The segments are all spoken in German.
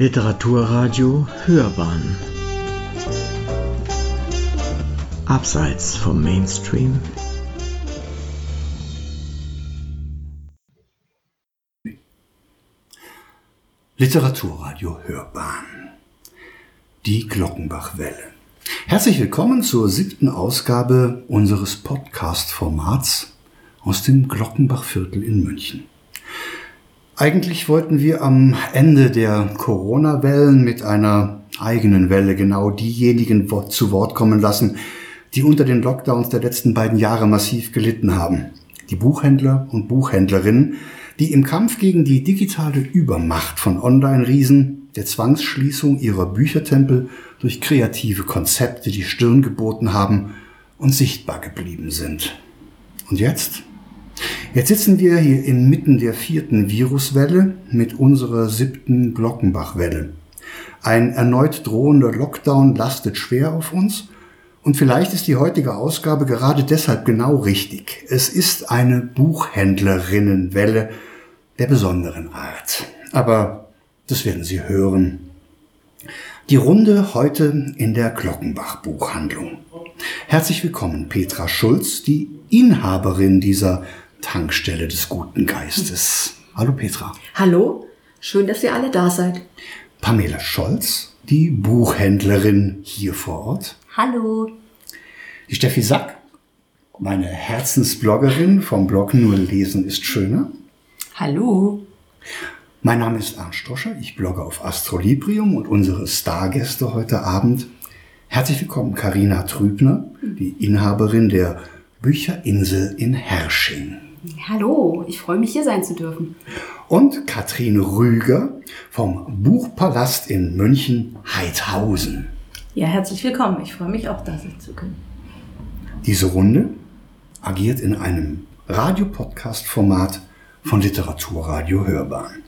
Literaturradio Hörbahn. Abseits vom Mainstream. Literaturradio Hörbahn. Die Glockenbachwelle. Herzlich willkommen zur siebten Ausgabe unseres Podcast-Formats aus dem Glockenbachviertel in München. Eigentlich wollten wir am Ende der Corona-Wellen mit einer eigenen Welle genau diejenigen zu Wort kommen lassen, die unter den Lockdowns der letzten beiden Jahre massiv gelitten haben. Die Buchhändler und Buchhändlerinnen, die im Kampf gegen die digitale Übermacht von Online-Riesen, der Zwangsschließung ihrer Büchertempel durch kreative Konzepte die Stirn geboten haben und sichtbar geblieben sind. Und jetzt? Jetzt sitzen wir hier inmitten der vierten Viruswelle mit unserer siebten Glockenbachwelle. Ein erneut drohender Lockdown lastet schwer auf uns und vielleicht ist die heutige Ausgabe gerade deshalb genau richtig. Es ist eine Buchhändlerinnenwelle der besonderen Art. Aber das werden Sie hören. Die Runde heute in der Glockenbach Buchhandlung. Herzlich willkommen, Petra Schulz, die Inhaberin dieser Tankstelle des guten Geistes. Hallo Petra. Hallo, schön, dass ihr alle da seid. Pamela Scholz, die Buchhändlerin hier vor Ort. Hallo. Die Steffi Sack, meine Herzensbloggerin vom Blog Nur Lesen ist schöner. Hallo. Mein Name ist Arndt Stoscher, ich blogge auf Astrolibrium und unsere Stargäste heute Abend. Herzlich willkommen Karina Trübner, die Inhaberin der Bücherinsel in Hersching. Hallo, ich freue mich hier sein zu dürfen. Und Katrin Rüger vom Buchpalast in München Heidhausen. Ja, herzlich willkommen. Ich freue mich auch, da sein zu können. Diese Runde agiert in einem Radiopodcast-Format von Literaturradio Hörbahn.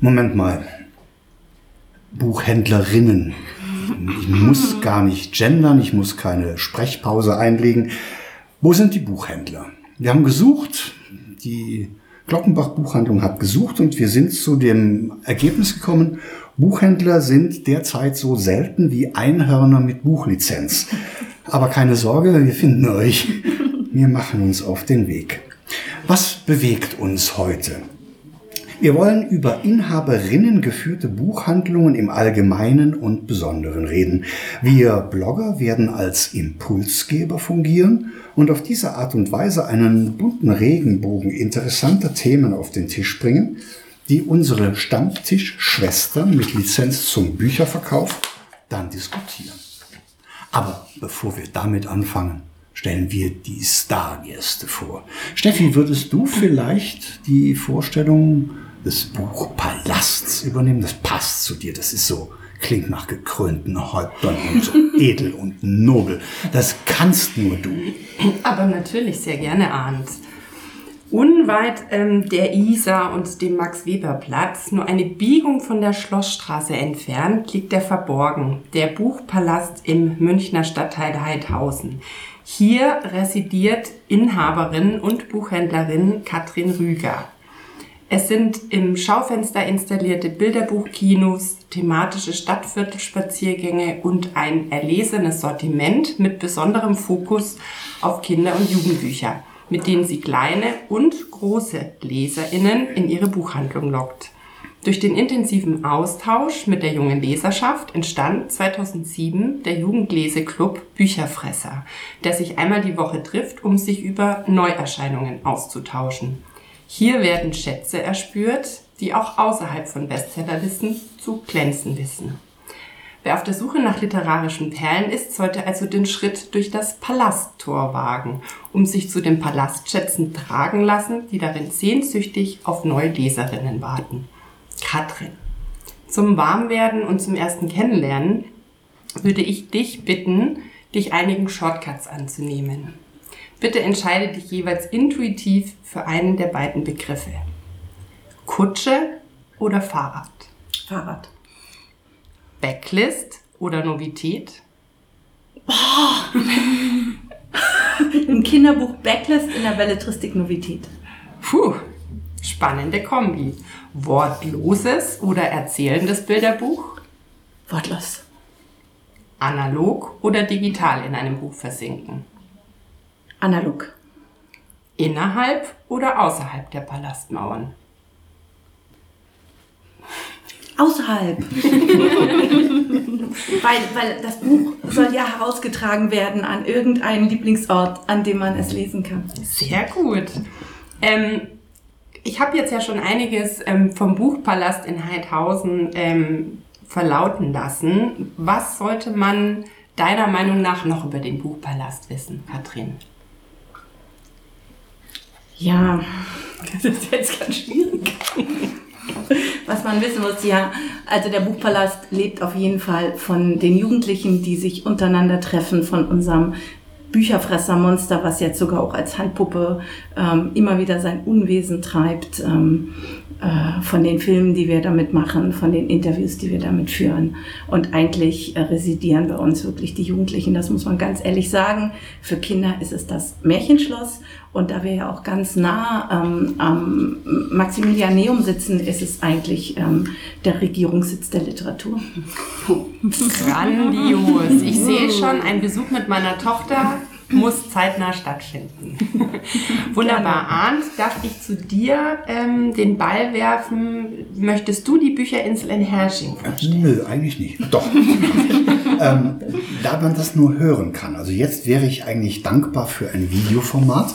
Moment mal. Buchhändlerinnen. Ich muss gar nicht gendern, ich muss keine Sprechpause einlegen. Wo sind die Buchhändler? Wir haben gesucht, die Glockenbach Buchhandlung hat gesucht und wir sind zu dem Ergebnis gekommen, Buchhändler sind derzeit so selten wie Einhörner mit Buchlizenz. Aber keine Sorge, wir finden euch. Wir machen uns auf den Weg. Was bewegt uns heute? Wir wollen über Inhaberinnen geführte Buchhandlungen im Allgemeinen und Besonderen reden. Wir Blogger werden als Impulsgeber fungieren und auf diese Art und Weise einen bunten Regenbogen interessanter Themen auf den Tisch bringen, die unsere Stammtischschwestern mit Lizenz zum Bücherverkauf dann diskutieren. Aber bevor wir damit anfangen, stellen wir die Stargäste vor. Steffi, würdest du vielleicht die Vorstellung des Buchpalasts übernehmen. Das passt zu dir. Das ist so, klingt nach gekrönten Häuptern und so edel und nobel. Das kannst nur du. Aber natürlich sehr gerne, Arndt. Unweit ähm, der Isar und dem Max-Weber-Platz, nur eine Biegung von der Schlossstraße entfernt, liegt der Verborgen, der Buchpalast im Münchner Stadtteil Heidhausen. Hier residiert Inhaberin und Buchhändlerin Katrin Rüger. Es sind im Schaufenster installierte Bilderbuchkinos, thematische Stadtviertelspaziergänge und ein erlesenes Sortiment mit besonderem Fokus auf Kinder- und Jugendbücher, mit denen sie kleine und große Leserinnen in ihre Buchhandlung lockt. Durch den intensiven Austausch mit der jungen Leserschaft entstand 2007 der Jugendleseklub Bücherfresser, der sich einmal die Woche trifft, um sich über Neuerscheinungen auszutauschen. Hier werden Schätze erspürt, die auch außerhalb von Bestsellerlisten zu glänzen wissen. Wer auf der Suche nach literarischen Perlen ist, sollte also den Schritt durch das Palasttor wagen, um sich zu den Palastschätzen tragen lassen, die darin sehnsüchtig auf neue Leserinnen warten. Katrin, zum Warmwerden und zum ersten Kennenlernen würde ich dich bitten, dich einigen Shortcuts anzunehmen. Bitte entscheide dich jeweils intuitiv für einen der beiden Begriffe. Kutsche oder Fahrrad? Fahrrad. Backlist oder Novität? Boah. Im Kinderbuch Backlist, in der Belletristik Novität. Puh, Spannende Kombi. Wortloses oder erzählendes Bilderbuch? Wortlos. Analog oder digital in einem Buch versinken? Analog. Innerhalb oder außerhalb der Palastmauern? Außerhalb. weil, weil das Buch soll ja herausgetragen werden an irgendeinen Lieblingsort, an dem man es lesen kann. Sehr gut. Ähm, ich habe jetzt ja schon einiges ähm, vom Buchpalast in Heidhausen ähm, verlauten lassen. Was sollte man deiner Meinung nach noch über den Buchpalast wissen, Katrin? Ja, das ist jetzt ganz schwierig. Was man wissen muss, ja, also der Buchpalast lebt auf jeden Fall von den Jugendlichen, die sich untereinander treffen, von unserem Bücherfressermonster, was jetzt sogar auch als Handpuppe ähm, immer wieder sein Unwesen treibt, ähm, äh, von den Filmen, die wir damit machen, von den Interviews, die wir damit führen. Und eigentlich äh, residieren bei uns wirklich die Jugendlichen, das muss man ganz ehrlich sagen. Für Kinder ist es das Märchenschloss. Und da wir ja auch ganz nah ähm, am Maximilianeum sitzen, ist es eigentlich ähm, der Regierungssitz der Literatur. Grandios. Ich sehe schon, ein Besuch mit meiner Tochter muss zeitnah stattfinden. Wunderbar. Arndt, darf ich zu dir ähm, den Ball werfen? Möchtest du die Bücherinsel in Hersching vorstellen? Nö, eigentlich nicht. Doch. ähm, da man das nur hören kann. Also jetzt wäre ich eigentlich dankbar für ein Videoformat.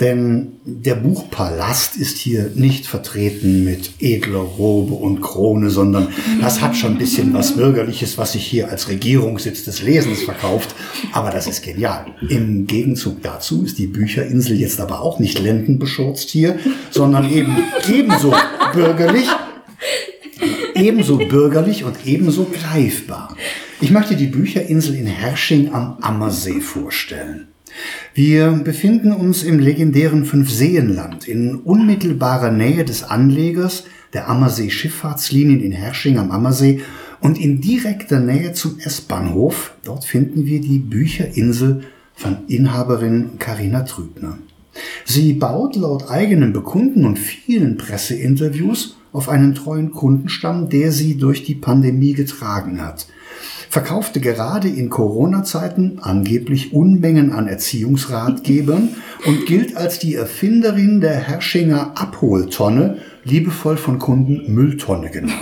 Denn der Buchpalast ist hier nicht vertreten mit edler Robe und Krone, sondern das hat schon ein bisschen was Bürgerliches, was sich hier als Regierungssitz des Lesens verkauft. Aber das ist genial. Im Gegenzug dazu ist die Bücherinsel jetzt aber auch nicht lendenbeschurzt hier, sondern eben ebenso bürgerlich, ebenso bürgerlich und ebenso greifbar. Ich möchte die Bücherinsel in Hersching am Ammersee vorstellen. Wir befinden uns im legendären Fünfseenland in unmittelbarer Nähe des Anlegers der Ammersee Schifffahrtslinien in Hersching am Ammersee und in direkter Nähe zum S-Bahnhof. Dort finden wir die Bücherinsel von Inhaberin Karina Trübner. Sie baut laut eigenem Bekunden und vielen Presseinterviews auf einen treuen Kundenstamm, der sie durch die Pandemie getragen hat verkaufte gerade in Corona-Zeiten angeblich Unmengen an Erziehungsratgebern und gilt als die Erfinderin der Herschinger Abholtonne, liebevoll von Kunden Mülltonne genannt.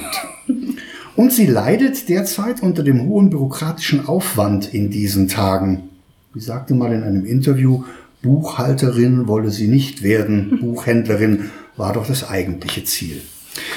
Und sie leidet derzeit unter dem hohen bürokratischen Aufwand in diesen Tagen. Sie sagte mal in einem Interview, Buchhalterin wolle sie nicht werden, Buchhändlerin war doch das eigentliche Ziel.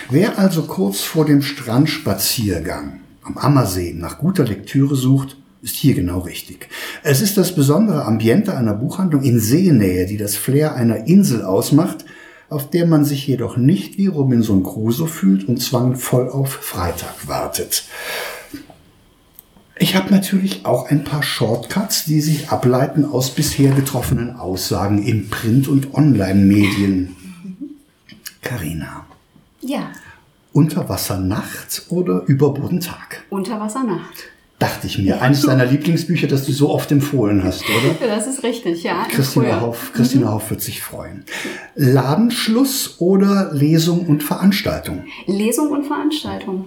Wer also kurz vor dem Strandspaziergang am Ammersee nach guter Lektüre sucht, ist hier genau richtig. Es ist das besondere Ambiente einer Buchhandlung in Seenähe, die das Flair einer Insel ausmacht, auf der man sich jedoch nicht wie Robinson Crusoe fühlt und zwangvoll auf Freitag wartet. Ich habe natürlich auch ein paar Shortcuts, die sich ableiten aus bisher getroffenen Aussagen in Print- und Online-Medien. Karina. Ja, Unterwassernacht oder Überbodentag? Unterwassernacht. Dachte ich mir. Eines deiner Lieblingsbücher, das du so oft empfohlen hast, oder? Das ist richtig, ja. Christina. Hoff, Christina Hoff wird sich freuen. Ladenschluss oder Lesung und Veranstaltung? Lesung und Veranstaltung.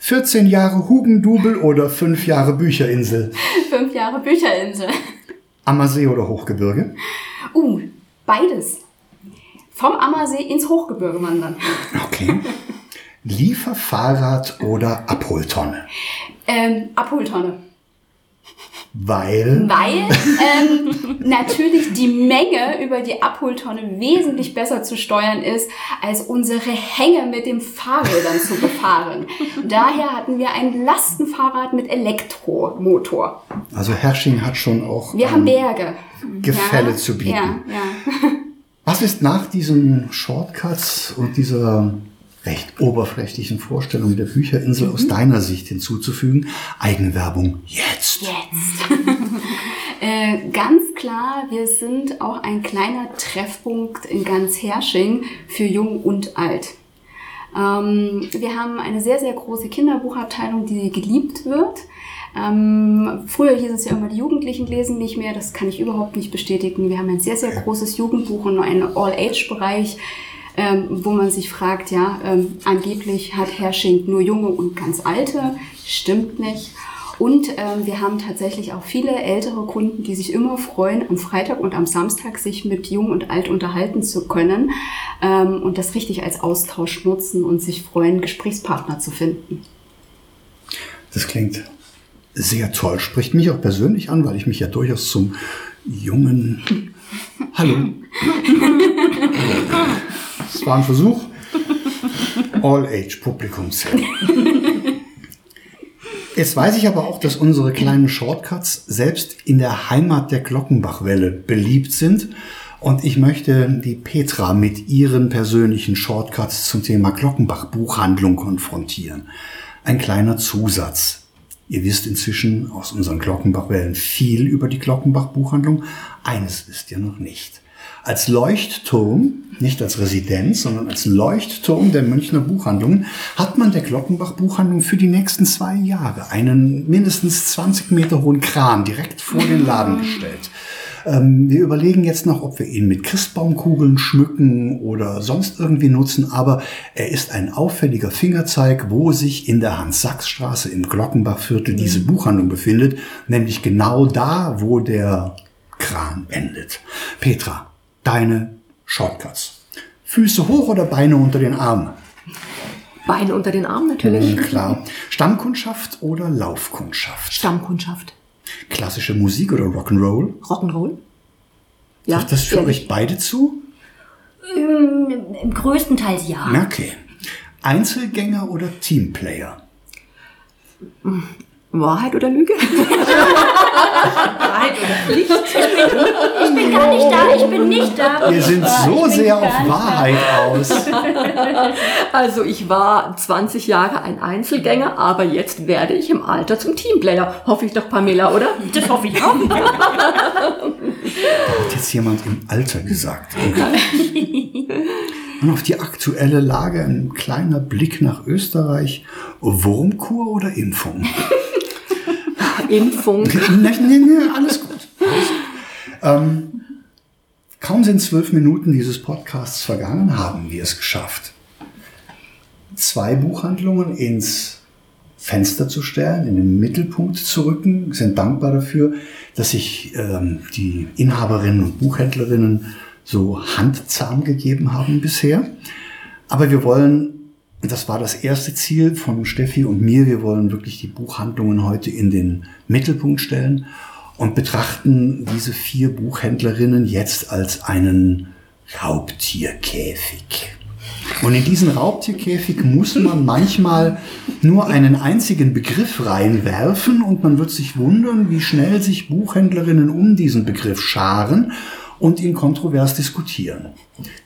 14 Jahre Hugendubel oder 5 Jahre Bücherinsel? Fünf Jahre Bücherinsel. Ammersee oder Hochgebirge? Uh, beides. Vom Ammersee ins Hochgebirge wandern. Okay. Lieferfahrrad oder Abholtonne? Ähm, Abholtonne. Weil Weil ähm, natürlich die Menge über die Abholtonne wesentlich besser zu steuern ist, als unsere Hänge mit dem Fahrrädern zu befahren. Daher hatten wir ein Lastenfahrrad mit Elektromotor. also Hersching hat schon auch Wir ähm, haben Berge. Gefälle ja, zu bieten. Ja, ja. Was ist nach diesen Shortcuts und dieser recht oberflächlichen Vorstellung der Bücherinsel aus deiner Sicht hinzuzufügen? Eigenwerbung jetzt. Jetzt. äh, ganz klar, wir sind auch ein kleiner Treffpunkt in ganz Hersching für Jung und Alt. Ähm, wir haben eine sehr, sehr große Kinderbuchabteilung, die geliebt wird. Ähm, früher hieß es ja immer, die Jugendlichen lesen nicht mehr. Das kann ich überhaupt nicht bestätigen. Wir haben ein sehr, sehr großes Jugendbuch und einen All-Age-Bereich. Ähm, wo man sich fragt, ja, ähm, angeblich hat Hersching nur junge und ganz alte. Stimmt nicht. Und ähm, wir haben tatsächlich auch viele ältere Kunden, die sich immer freuen, am Freitag und am Samstag sich mit Jung und Alt unterhalten zu können ähm, und das richtig als Austausch nutzen und sich freuen, Gesprächspartner zu finden. Das klingt sehr toll. Spricht mich auch persönlich an, weil ich mich ja durchaus zum jungen Hallo. Das war ein Versuch. All-Age-Publikum zählen. Jetzt weiß ich aber auch, dass unsere kleinen Shortcuts selbst in der Heimat der Glockenbachwelle beliebt sind. Und ich möchte die Petra mit ihren persönlichen Shortcuts zum Thema Glockenbach-Buchhandlung konfrontieren. Ein kleiner Zusatz. Ihr wisst inzwischen aus unseren Glockenbach-Wellen viel über die Glockenbach-Buchhandlung. Eines wisst ihr noch nicht. Als Leuchtturm, nicht als Residenz, sondern als Leuchtturm der Münchner Buchhandlungen, hat man der Glockenbach Buchhandlung für die nächsten zwei Jahre einen mindestens 20 Meter hohen Kran direkt vor den Laden gestellt. Ähm, wir überlegen jetzt noch, ob wir ihn mit Christbaumkugeln schmücken oder sonst irgendwie nutzen, aber er ist ein auffälliger Fingerzeig, wo sich in der Hans-Sachs-Straße im Glockenbachviertel diese Buchhandlung befindet, nämlich genau da, wo der Kran endet. Petra, deine Shortcuts. Füße hoch oder Beine unter den Armen? Beine unter den Armen natürlich. Mhm, klar. Stammkundschaft oder Laufkundschaft? Stammkundschaft. Klassische Musik oder Rock'n'Roll? Rock'n'Roll. Ja. Trifft das für ehrlich. euch beide zu? Ähm, größtenteils ja. Okay. Einzelgänger oder Teamplayer? Wahrheit oder Lüge? Wahrheit oder Pflicht? Ich bin gar nicht da, ich bin nicht da. Wir sind so sehr auf Wahrheit aus. Also ich war 20 Jahre ein Einzelgänger, aber jetzt werde ich im Alter zum Teamplayer. Hoffe ich doch, Pamela, oder? Das hoffe ich auch. Hat jetzt jemand im Alter gesagt. Und auf die aktuelle Lage ein kleiner Blick nach Österreich. Wurmkur oder Impfung? Impfung. nee, nee, nee, alles gut. Ähm, kaum sind zwölf Minuten dieses Podcasts vergangen, haben wir es geschafft. Zwei Buchhandlungen ins Fenster zu stellen, in den Mittelpunkt zu rücken, sind dankbar dafür, dass sich ähm, die Inhaberinnen und Buchhändlerinnen so handzahm gegeben haben bisher. Aber wir wollen, das war das erste Ziel von Steffi und mir, wir wollen wirklich die Buchhandlungen heute in den Mittelpunkt stellen und betrachten diese vier Buchhändlerinnen jetzt als einen Raubtierkäfig. Und in diesen Raubtierkäfig muss man manchmal nur einen einzigen Begriff reinwerfen und man wird sich wundern, wie schnell sich Buchhändlerinnen um diesen Begriff scharen und ihn kontrovers diskutieren.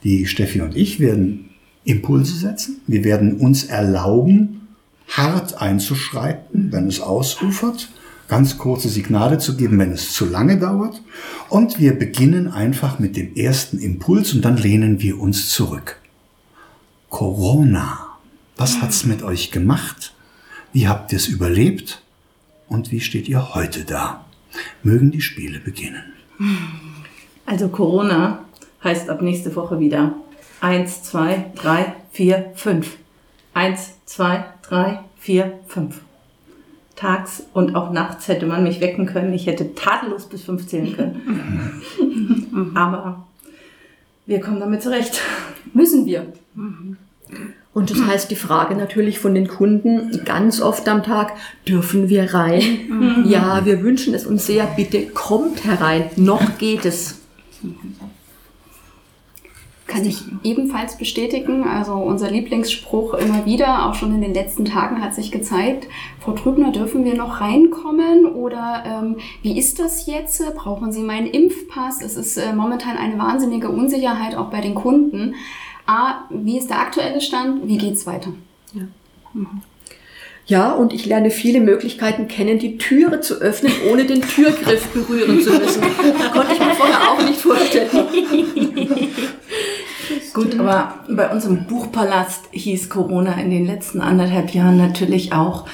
Die Steffi und ich werden Impulse setzen. Wir werden uns erlauben, hart einzuschreiten, wenn es ausufert, ganz kurze Signale zu geben, wenn es zu lange dauert. Und wir beginnen einfach mit dem ersten Impuls und dann lehnen wir uns zurück. Corona. Was hat's mit euch gemacht? Wie habt ihr es überlebt? Und wie steht ihr heute da? Mögen die Spiele beginnen. Also Corona heißt ab nächste Woche wieder 1, 2, 3, 4, 5. 1, 2, 3, 4, 5. Tags und auch nachts hätte man mich wecken können. Ich hätte tadellos bis 5 zählen können. Aber wir kommen damit zurecht. Müssen wir. Und das heißt die Frage natürlich von den Kunden ganz oft am Tag, dürfen wir rein? Ja, wir wünschen es uns sehr, bitte kommt herein, noch geht es. Kann ich ebenfalls bestätigen. Also unser Lieblingsspruch immer wieder, auch schon in den letzten Tagen hat sich gezeigt, Frau Trübner, dürfen wir noch reinkommen oder ähm, wie ist das jetzt? Brauchen Sie meinen Impfpass? Es ist äh, momentan eine wahnsinnige Unsicherheit auch bei den Kunden. A, wie ist der aktuelle Stand? Wie geht's weiter? Ja, und ich lerne viele Möglichkeiten kennen, die Türe zu öffnen, ohne den Türgriff berühren zu müssen. Konnte ich mir vorher auch nicht vorstellen. Gut, aber bei uns im Buchpalast hieß Corona in den letzten anderthalb Jahren natürlich auch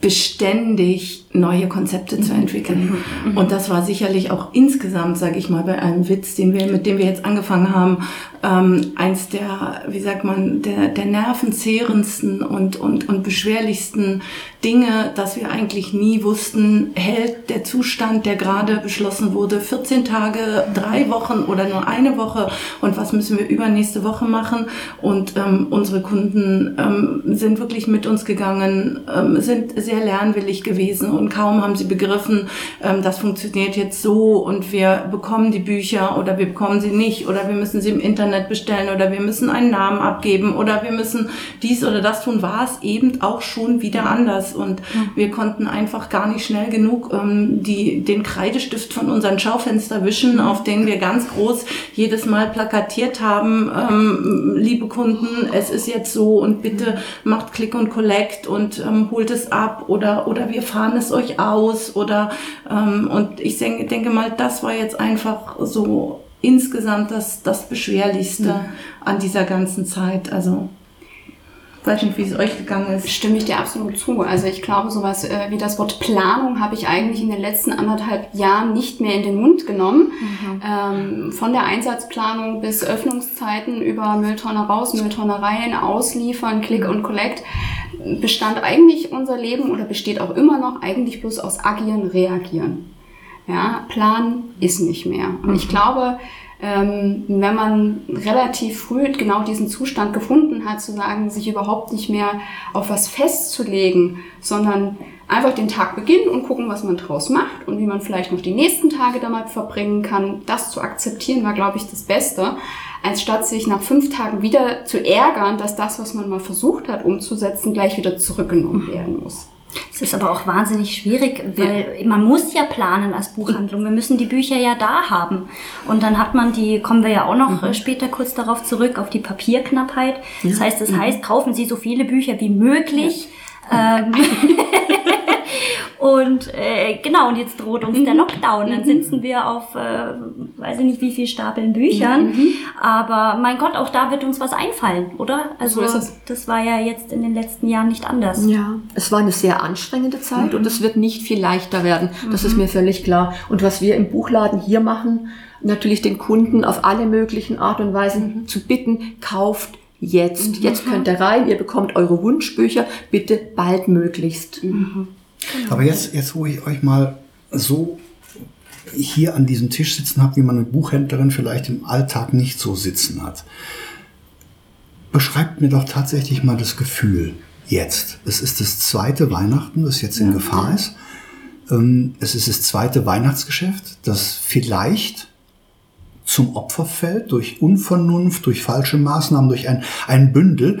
beständig neue Konzepte zu entwickeln. Und das war sicherlich auch insgesamt, sage ich mal, bei einem Witz, den wir, mit dem wir jetzt angefangen haben, ähm, eins der, wie sagt man, der, der nervenzehrendsten und, und, und beschwerlichsten Dinge, dass wir eigentlich nie wussten, hält der Zustand, der gerade beschlossen wurde, 14 Tage, drei Wochen oder nur eine Woche und was müssen wir übernächste Woche machen? Und ähm, unsere Kunden ähm, sind wirklich mit uns gegangen, ähm, sind sehr lernwillig gewesen und kaum haben sie begriffen, ähm, das funktioniert jetzt so und wir bekommen die Bücher oder wir bekommen sie nicht oder wir müssen sie im Internet bestellen oder wir müssen einen Namen abgeben oder wir müssen dies oder das tun, war es eben auch schon wieder anders. Und wir konnten einfach gar nicht schnell genug ähm, die, den Kreidestift von unseren Schaufenster wischen, auf denen wir ganz groß jedes Mal plakatiert haben, ähm, liebe Kunden, es ist jetzt so und bitte macht Click und Collect und ähm, holt es ab oder, oder wir fahren es euch aus oder ähm, und ich denke, denke mal, das war jetzt einfach so insgesamt das, das Beschwerlichste Mhm. an dieser ganzen Zeit. Also weiß nicht, wie es euch gegangen ist. Stimme ich dir absolut zu. Also ich glaube, sowas äh, wie das Wort Planung habe ich eigentlich in den letzten anderthalb Jahren nicht mehr in den Mund genommen. Ähm, von der Einsatzplanung bis Öffnungszeiten über Mülltonne raus, Mülltonne rein, ausliefern, Click und Collect bestand eigentlich unser Leben oder besteht auch immer noch eigentlich bloß aus Agieren, Reagieren. Ja, Plan ist nicht mehr. Und ich glaube, ähm, wenn man relativ früh genau diesen Zustand gefunden hat, zu sagen, sich überhaupt nicht mehr auf was festzulegen, sondern einfach den Tag beginnen und gucken, was man draus macht und wie man vielleicht noch die nächsten Tage damit verbringen kann, das zu akzeptieren, war, glaube ich, das Beste, als statt sich nach fünf Tagen wieder zu ärgern, dass das, was man mal versucht hat umzusetzen, gleich wieder zurückgenommen werden muss. Es ist aber auch wahnsinnig schwierig, weil man muss ja planen als Buchhandlung. Wir müssen die Bücher ja da haben. Und dann hat man die, kommen wir ja auch noch äh, später kurz darauf zurück, auf die Papierknappheit. Das heißt, das heißt, kaufen Sie so viele Bücher wie möglich. Ähm, und äh, genau, und jetzt droht uns der Lockdown. Dann sitzen wir auf, äh, weiß ich nicht, wie viel Stapeln Büchern. Aber mein Gott, auch da wird uns was einfallen, oder? Also So das war ja jetzt in den letzten Jahren nicht anders. Ja, es war eine sehr anstrengende Zeit und es wird nicht viel leichter werden. Das ist mir völlig klar. Und was wir im Buchladen hier machen, natürlich den Kunden auf alle möglichen Art und Weisen zu bitten, kauft jetzt. Jetzt könnt ihr rein, ihr bekommt eure Wunschbücher, bitte baldmöglichst. Aber jetzt, jetzt, wo ich euch mal so hier an diesem Tisch sitzen habe, wie man eine Buchhändlerin vielleicht im Alltag nicht so sitzen hat, beschreibt mir doch tatsächlich mal das Gefühl jetzt. Es ist das zweite Weihnachten, das jetzt in Gefahr ist. Ähm, Es ist das zweite Weihnachtsgeschäft, das vielleicht zum Opfer fällt durch Unvernunft, durch falsche Maßnahmen, durch ein, ein Bündel.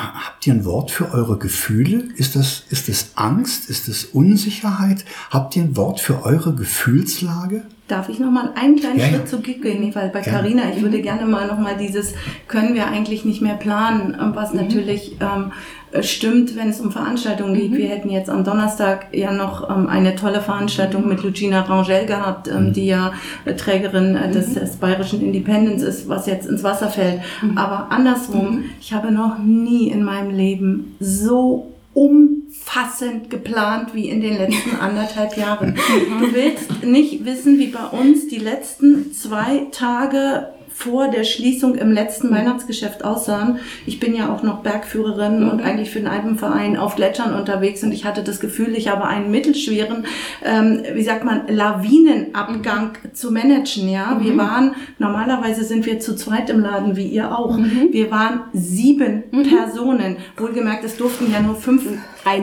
Habt ihr ein Wort für eure Gefühle? Ist das, ist das Angst? Ist das Unsicherheit? Habt ihr ein Wort für eure Gefühlslage? Darf ich noch mal einen kleinen Ja, ja. Schritt zurückgehen, weil bei. Carina, ich würde gerne mal noch mal dieses können wir eigentlich nicht mehr planen, ähm, was natürlich ähm, äh, stimmt, wenn es um Veranstaltungen geht. Wir hätten jetzt am Donnerstag ja noch ähm, eine tolle Veranstaltung mit Lucia Rangel gehabt, ähm, die ja äh, Trägerin äh, des, des Bayerischen Independence ist, was jetzt ins Wasser fällt. Aber andersrum, ich habe noch nie in meinem Leben so umfassend geplant wie in den letzten anderthalb Jahren. Du willst nicht wissen, wie bei uns die letzten zwei Tage vor der Schließung im letzten Weihnachtsgeschäft aussahen. Ich bin ja auch noch Bergführerin und eigentlich für den Alpenverein auf Gletschern unterwegs und ich hatte das Gefühl, ich habe einen mittelschweren, ähm, wie sagt man, Lawinenabgang zu managen. Ja, wir waren normalerweise sind wir zu zweit im Laden, wie ihr auch. Wir waren sieben Personen. Wohlgemerkt, es durften ja nur fünf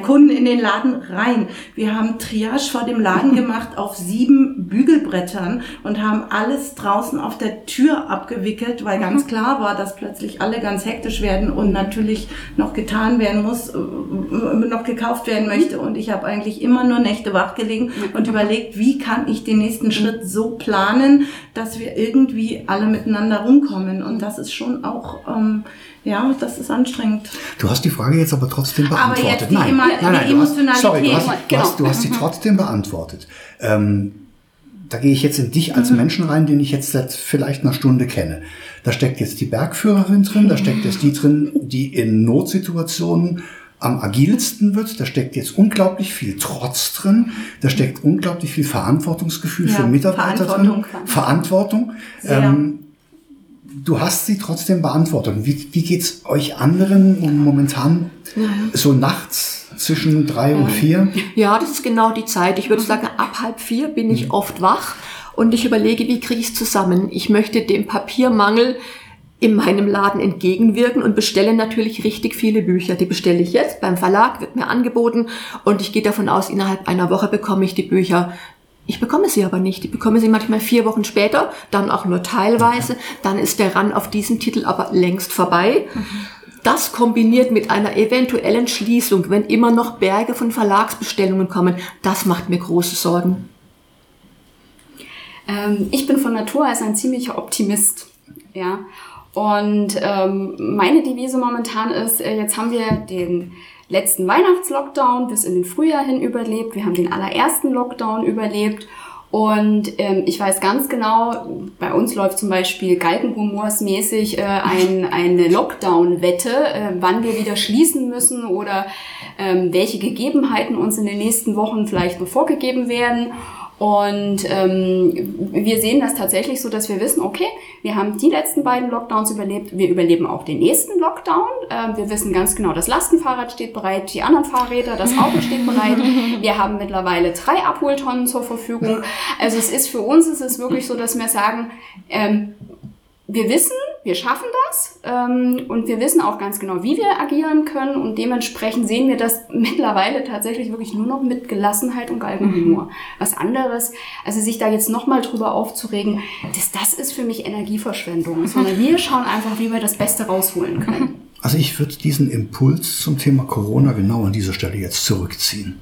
Kunden in den Laden rein. Wir haben Triage vor dem Laden gemacht auf sieben Bügelbrettern und haben alles draußen auf der Tür abgewickelt, weil ganz klar war, dass plötzlich alle ganz hektisch werden und natürlich noch getan werden muss, äh, äh, noch gekauft werden möchte. Und ich habe eigentlich immer nur Nächte wach gelegen und überlegt, wie kann ich den nächsten Schritt so planen, dass wir irgendwie alle miteinander rumkommen. Und das ist schon auch, ähm, ja, das ist anstrengend. Du hast die Frage jetzt aber trotzdem Aber beantwortet. jetzt die nein, nein, nein, du hast, sorry, du Emotionalität, hast, du, genau. hast, du hast sie trotzdem beantwortet. Ähm, da gehe ich jetzt in dich Mhm. als Menschen rein, den ich jetzt seit vielleicht einer Stunde kenne. Da steckt jetzt die Bergführerin drin, da steckt jetzt die drin, die in Notsituationen am agilsten wird. Da steckt jetzt unglaublich viel Trotz drin. Da steckt unglaublich viel Verantwortungsgefühl Ja, für Mitarbeiter Verantwortung. drin. Verantwortung. Ähm, du hast sie trotzdem beantwortet. Wie, wie geht's euch anderen momentan so nachts zwischen drei und vier? Ja, das ist genau die Zeit. Ich würde sagen, ab halb vier bin ich oft wach und ich überlege, wie kriege ich es zusammen. Ich möchte dem Papiermangel in meinem Laden entgegenwirken und bestelle natürlich richtig viele Bücher. Die bestelle ich jetzt beim Verlag, wird mir angeboten und ich gehe davon aus, innerhalb einer Woche bekomme ich die Bücher. Ich bekomme sie aber nicht. Ich bekomme sie manchmal vier Wochen später, dann auch nur teilweise. Dann ist der Run auf diesen Titel aber längst vorbei. Das kombiniert mit einer eventuellen Schließung, wenn immer noch Berge von Verlagsbestellungen kommen, das macht mir große Sorgen. Ähm, ich bin von Natur aus ein ziemlicher Optimist. Ja. Und ähm, meine Devise momentan ist, äh, jetzt haben wir den letzten Weihnachtslockdown bis in den Frühjahr hin überlebt. Wir haben den allerersten Lockdown überlebt. Und ähm, ich weiß ganz genau, bei uns läuft zum Beispiel Galgenhumorsmäßig äh, ein, eine Lockdown-Wette, äh, wann wir wieder schließen müssen oder ähm, welche Gegebenheiten uns in den nächsten Wochen vielleicht noch vorgegeben werden. Und ähm, wir sehen das tatsächlich so, dass wir wissen, okay, wir haben die letzten beiden Lockdowns überlebt, wir überleben auch den nächsten Lockdown. Ähm, wir wissen ganz genau, das Lastenfahrrad steht bereit, die anderen Fahrräder, das Auto steht bereit. Wir haben mittlerweile drei Abholtonnen zur Verfügung. Also es ist für uns ist es wirklich so, dass wir sagen, ähm, wir wissen, wir schaffen das ähm, und wir wissen auch ganz genau, wie wir agieren können und dementsprechend sehen wir das mittlerweile tatsächlich wirklich nur noch mit Gelassenheit und Galgenhumor. Was anderes, also sich da jetzt nochmal drüber aufzuregen, das, das ist für mich Energieverschwendung, sondern wir schauen einfach, wie wir das Beste rausholen können. Also ich würde diesen Impuls zum Thema Corona genau an dieser Stelle jetzt zurückziehen.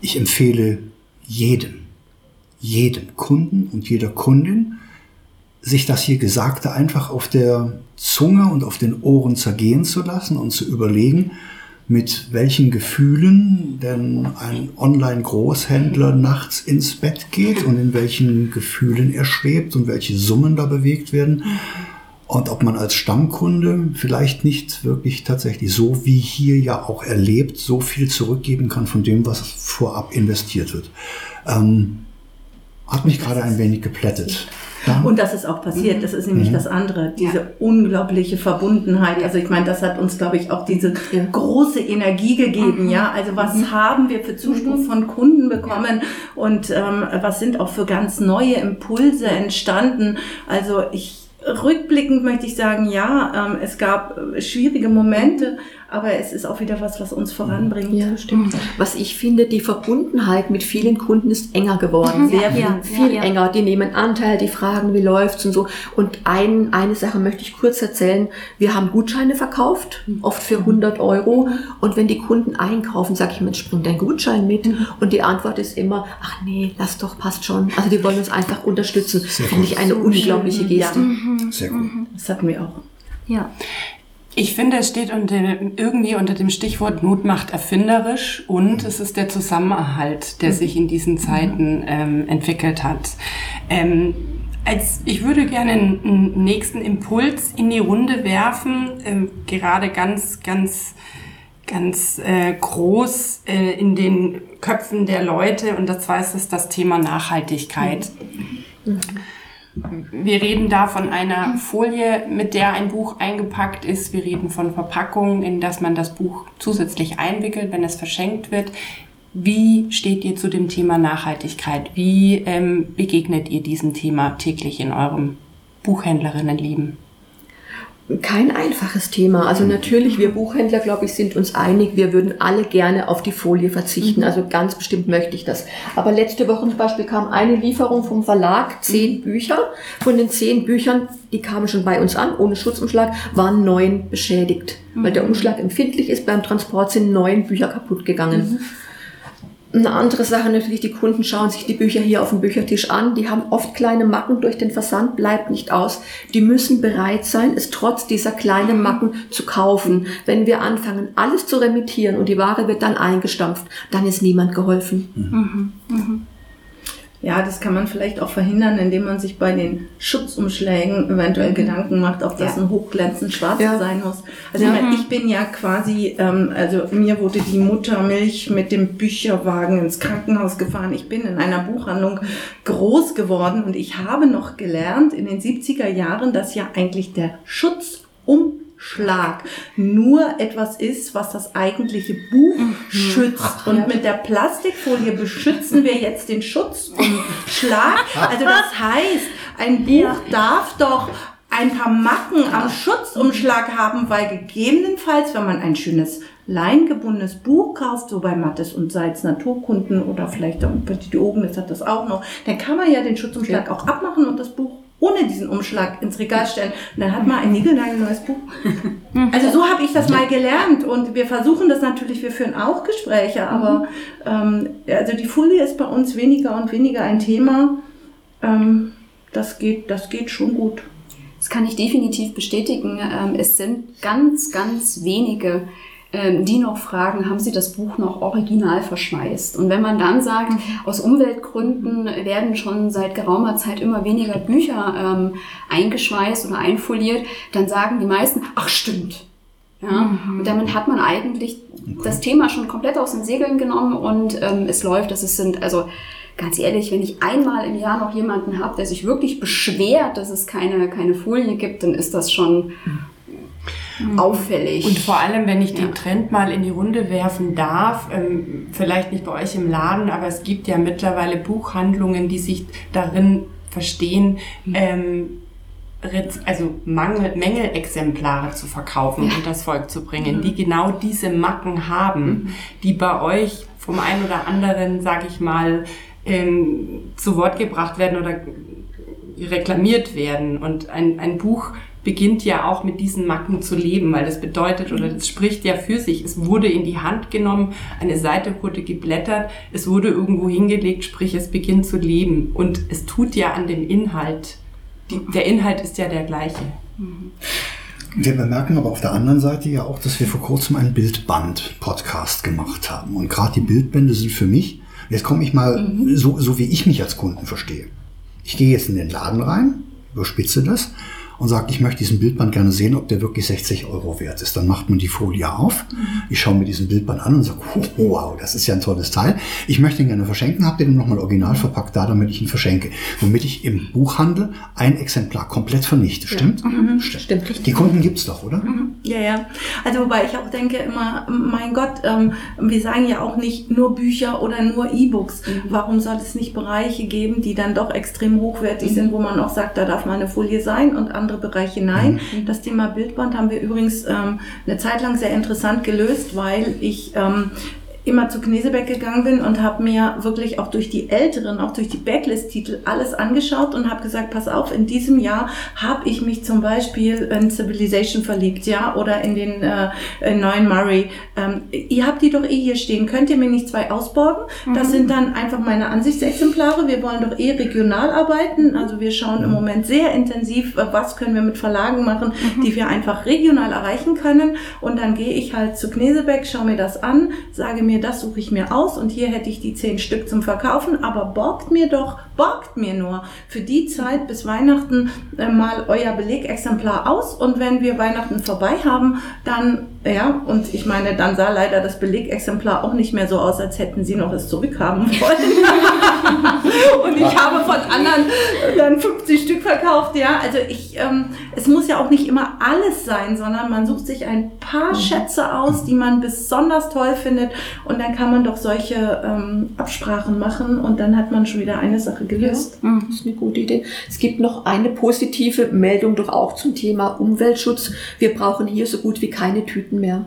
Ich empfehle jedem, jedem Kunden und jeder Kundin, sich das hier Gesagte einfach auf der Zunge und auf den Ohren zergehen zu lassen und zu überlegen, mit welchen Gefühlen denn ein Online-Großhändler nachts ins Bett geht und in welchen Gefühlen er schwebt und welche Summen da bewegt werden. Und ob man als Stammkunde vielleicht nicht wirklich tatsächlich so wie hier ja auch erlebt, so viel zurückgeben kann von dem, was vorab investiert wird. Ähm, hat mich gerade ein wenig geplättet. Ja? Und das ist auch passiert. Das ist nämlich das andere, diese unglaubliche Verbundenheit. Also ich meine, das hat uns, glaube ich, auch diese große Energie gegeben. Ja, also was haben wir für Zuspruch von Kunden bekommen und ähm, was sind auch für ganz neue Impulse entstanden? Also ich Rückblickend möchte ich sagen, ja, ähm, es gab äh, schwierige Momente, aber es ist auch wieder was, was uns voranbringt. Ja, stimmt. Was ich finde, die Verbundenheit mit vielen Kunden ist enger geworden. Sehr viel. Ja, viel ja, ja. enger. Die nehmen Anteil, die fragen, wie läuft's und so. Und ein, eine Sache möchte ich kurz erzählen. Wir haben Gutscheine verkauft, oft für 100 Euro. Und wenn die Kunden einkaufen, sage ich, Mensch, bring deinen Gutschein mit. Und die Antwort ist immer, ach nee, lass doch, passt schon. Also die wollen uns einfach unterstützen. Finde ich eine unglaubliche Geste. Sehr gut. Das hatten wir auch. Ja. Ich finde, es steht unter, irgendwie unter dem Stichwort Not macht erfinderisch und es ist der Zusammenhalt, der sich in diesen Zeiten ähm, entwickelt hat. Ähm, als, ich würde gerne einen, nächsten Impuls in die Runde werfen, ähm, gerade ganz, ganz, ganz äh, groß äh, in den Köpfen der Leute und das war es das Thema Nachhaltigkeit. Wir reden da von einer Folie, mit der ein Buch eingepackt ist. Wir reden von Verpackungen, in das man das Buch zusätzlich einwickelt, wenn es verschenkt wird. Wie steht ihr zu dem Thema Nachhaltigkeit? Wie ähm, begegnet ihr diesem Thema täglich in eurem Buchhändlerinnenleben? Kein einfaches Thema. Also natürlich, wir Buchhändler, glaube ich, sind uns einig, wir würden alle gerne auf die Folie verzichten. Also ganz bestimmt möchte ich das. Aber letzte Woche zum Beispiel kam eine Lieferung vom Verlag, zehn Bücher. Von den zehn Büchern, die kamen schon bei uns an, ohne Schutzumschlag, waren neun beschädigt. Weil der Umschlag empfindlich ist, beim Transport sind neun Bücher kaputt gegangen. Eine andere Sache natürlich, die Kunden schauen sich die Bücher hier auf dem Büchertisch an. Die haben oft kleine Macken durch den Versand, bleibt nicht aus. Die müssen bereit sein, es trotz dieser kleinen Macken zu kaufen. Wenn wir anfangen, alles zu remittieren und die Ware wird dann eingestampft, dann ist niemand geholfen. Ja, das kann man vielleicht auch verhindern, indem man sich bei den Schutzumschlägen eventuell Gedanken macht, ob das Ja. ein hochglänzend schwarz Ja. sein muss. Also ich, meine, ich bin ja quasi, ähm, also mir wurde die Muttermilch mit dem Bücherwagen ins Krankenhaus gefahren. Ich bin in einer Buchhandlung groß geworden und ich habe noch gelernt in den 70er Jahren, dass ja eigentlich der Schutzumschlag nur etwas ist, was das eigentliche Buch schützt. Und mit der Plastikfolie beschützen wir jetzt den Schutzumschlag. Also das heißt, ein Buch darf doch ein paar Macken am Schutzumschlag haben, weil gegebenenfalls, wenn man ein schönes leingebundenes Buch kauft, so bei Mattes und Seitz Naturkunden oder vielleicht bei die oben, das hat das auch noch, dann kann man ja den Schutzumschlag auch abmachen und das Buch ohne diesen Umschlag ins Regal stellen. Und dann hat man ein niegelnagelneues Buch. Also so habe ich das mal gelernt und wir versuchen das natürlich, wir führen auch Gespräche, aber ähm, also die Folie ist bei uns weniger und weniger ein Thema. Ähm, das geht, das geht schon gut. Das kann ich definitiv bestätigen. Ähm, Es sind ganz, ganz wenige, die noch fragen, haben sie das Buch noch original verschweißt? Und wenn man dann sagt, aus Umweltgründen werden schon seit geraumer Zeit immer weniger Bücher ähm, eingeschweißt oder einfoliert, dann sagen die meisten, ach stimmt. Ja, und damit hat man eigentlich das Thema schon komplett aus den Segeln genommen und ähm, es läuft. Das sind also ganz ehrlich, wenn ich einmal im Jahr noch jemanden habe, der sich wirklich beschwert, dass es keine keine Folie gibt, dann ist das schon auffällig. Und vor allem, wenn ich Ja. den Trend mal in die Runde werfen darf, ähm, vielleicht nicht bei euch im Laden, aber es gibt ja mittlerweile Buchhandlungen, die sich darin verstehen, ähm, Rez- also Mangel, Mängelexemplare zu verkaufen und das Volk zu bringen, die genau diese Macken haben, die bei euch vom einen oder anderen, sage ich mal, ähm, zu Wort gebracht werden oder reklamiert werden. Und ein, ein Buch beginnt ja auch mit diesen Macken zu leben, weil das bedeutet oder das spricht ja für sich. Es wurde in die Hand genommen, eine Seite wurde geblättert, es wurde irgendwo hingelegt, sprich es beginnt zu leben. Und es tut ja an dem Inhalt. Die, der Inhalt ist ja der gleiche. Wir bemerken aber auf der anderen Seite ja auch, dass wir vor kurzem einen Bildband-Podcast gemacht haben. Und gerade die Bildbände sind für mich, jetzt komme ich mal so, so, wie ich mich als Kunden verstehe. Ich gehe jetzt in den Laden rein, überspitze das und sage, ich möchte diesen Bildband gerne sehen, ob der wirklich 60 Euro wert ist. Dann macht man die Folie auf. Ich schaue mir diesen Bildband an und sage, wow, das ist ja ein tolles Teil. Ich möchte ihn gerne verschenken, habt ihr den nochmal original verpackt da, damit ich ihn verschenke. Womit ich im Buchhandel ein Exemplar komplett vernichte. Stimmt? Stimmt. Stimmt, richtig. Die Kunden gibt's doch, oder? Ja, ja. Also wobei ich auch denke immer, mein Gott, ähm, wir sagen ja auch nicht nur Bücher oder nur E-Books. Warum soll es nicht Bereiche geben, die dann doch extrem hochwertig sind, wo man auch sagt, da darf mal eine Folie sein und andere Bereiche nein. Das Thema Bildband haben wir übrigens ähm, eine Zeit lang sehr interessant gelöst, weil ich ähm, immer zu Knesebeck gegangen bin und habe mir wirklich auch durch die älteren, auch durch die Backlist-Titel alles angeschaut und habe gesagt, pass auf, in diesem Jahr habe ich mich zum Beispiel in Civilization verliebt, ja, oder in den äh, in neuen Murray. Ähm, ihr habt die doch eh hier stehen. Könnt ihr mir nicht zwei ausborgen? Das sind dann einfach meine Ansichtsexemplare. Wir wollen doch eh regional arbeiten. Also wir schauen im Moment sehr intensiv, äh, was können wir mit Verlagen machen, die wir einfach regional erreichen können. Und dann gehe ich halt zu Knesebeck, schaue mir das an, sage mir, das suche ich mir aus und hier hätte ich die zehn Stück zum Verkaufen, aber borgt mir doch, borgt mir nur für die Zeit bis Weihnachten äh, mal euer Belegexemplar aus und wenn wir Weihnachten vorbei haben, dann, ja, und ich meine, dann sah leider das Belegexemplar auch nicht mehr so aus, als hätten sie noch es zurückhaben wollen. und ich habe von anderen dann 50 Stück verkauft, ja, also ich, ähm, es muss ja auch nicht immer alles sein, sondern man sucht sich ein paar Schätze aus, die man besonders toll findet und dann kann man doch solche ähm, Absprachen machen und dann hat man schon wieder eine Sache gelöst. Das ist eine gute Idee. Es gibt noch eine positive Meldung doch auch zum Thema Umweltschutz. Wir brauchen hier so gut wie keine Tüten mehr.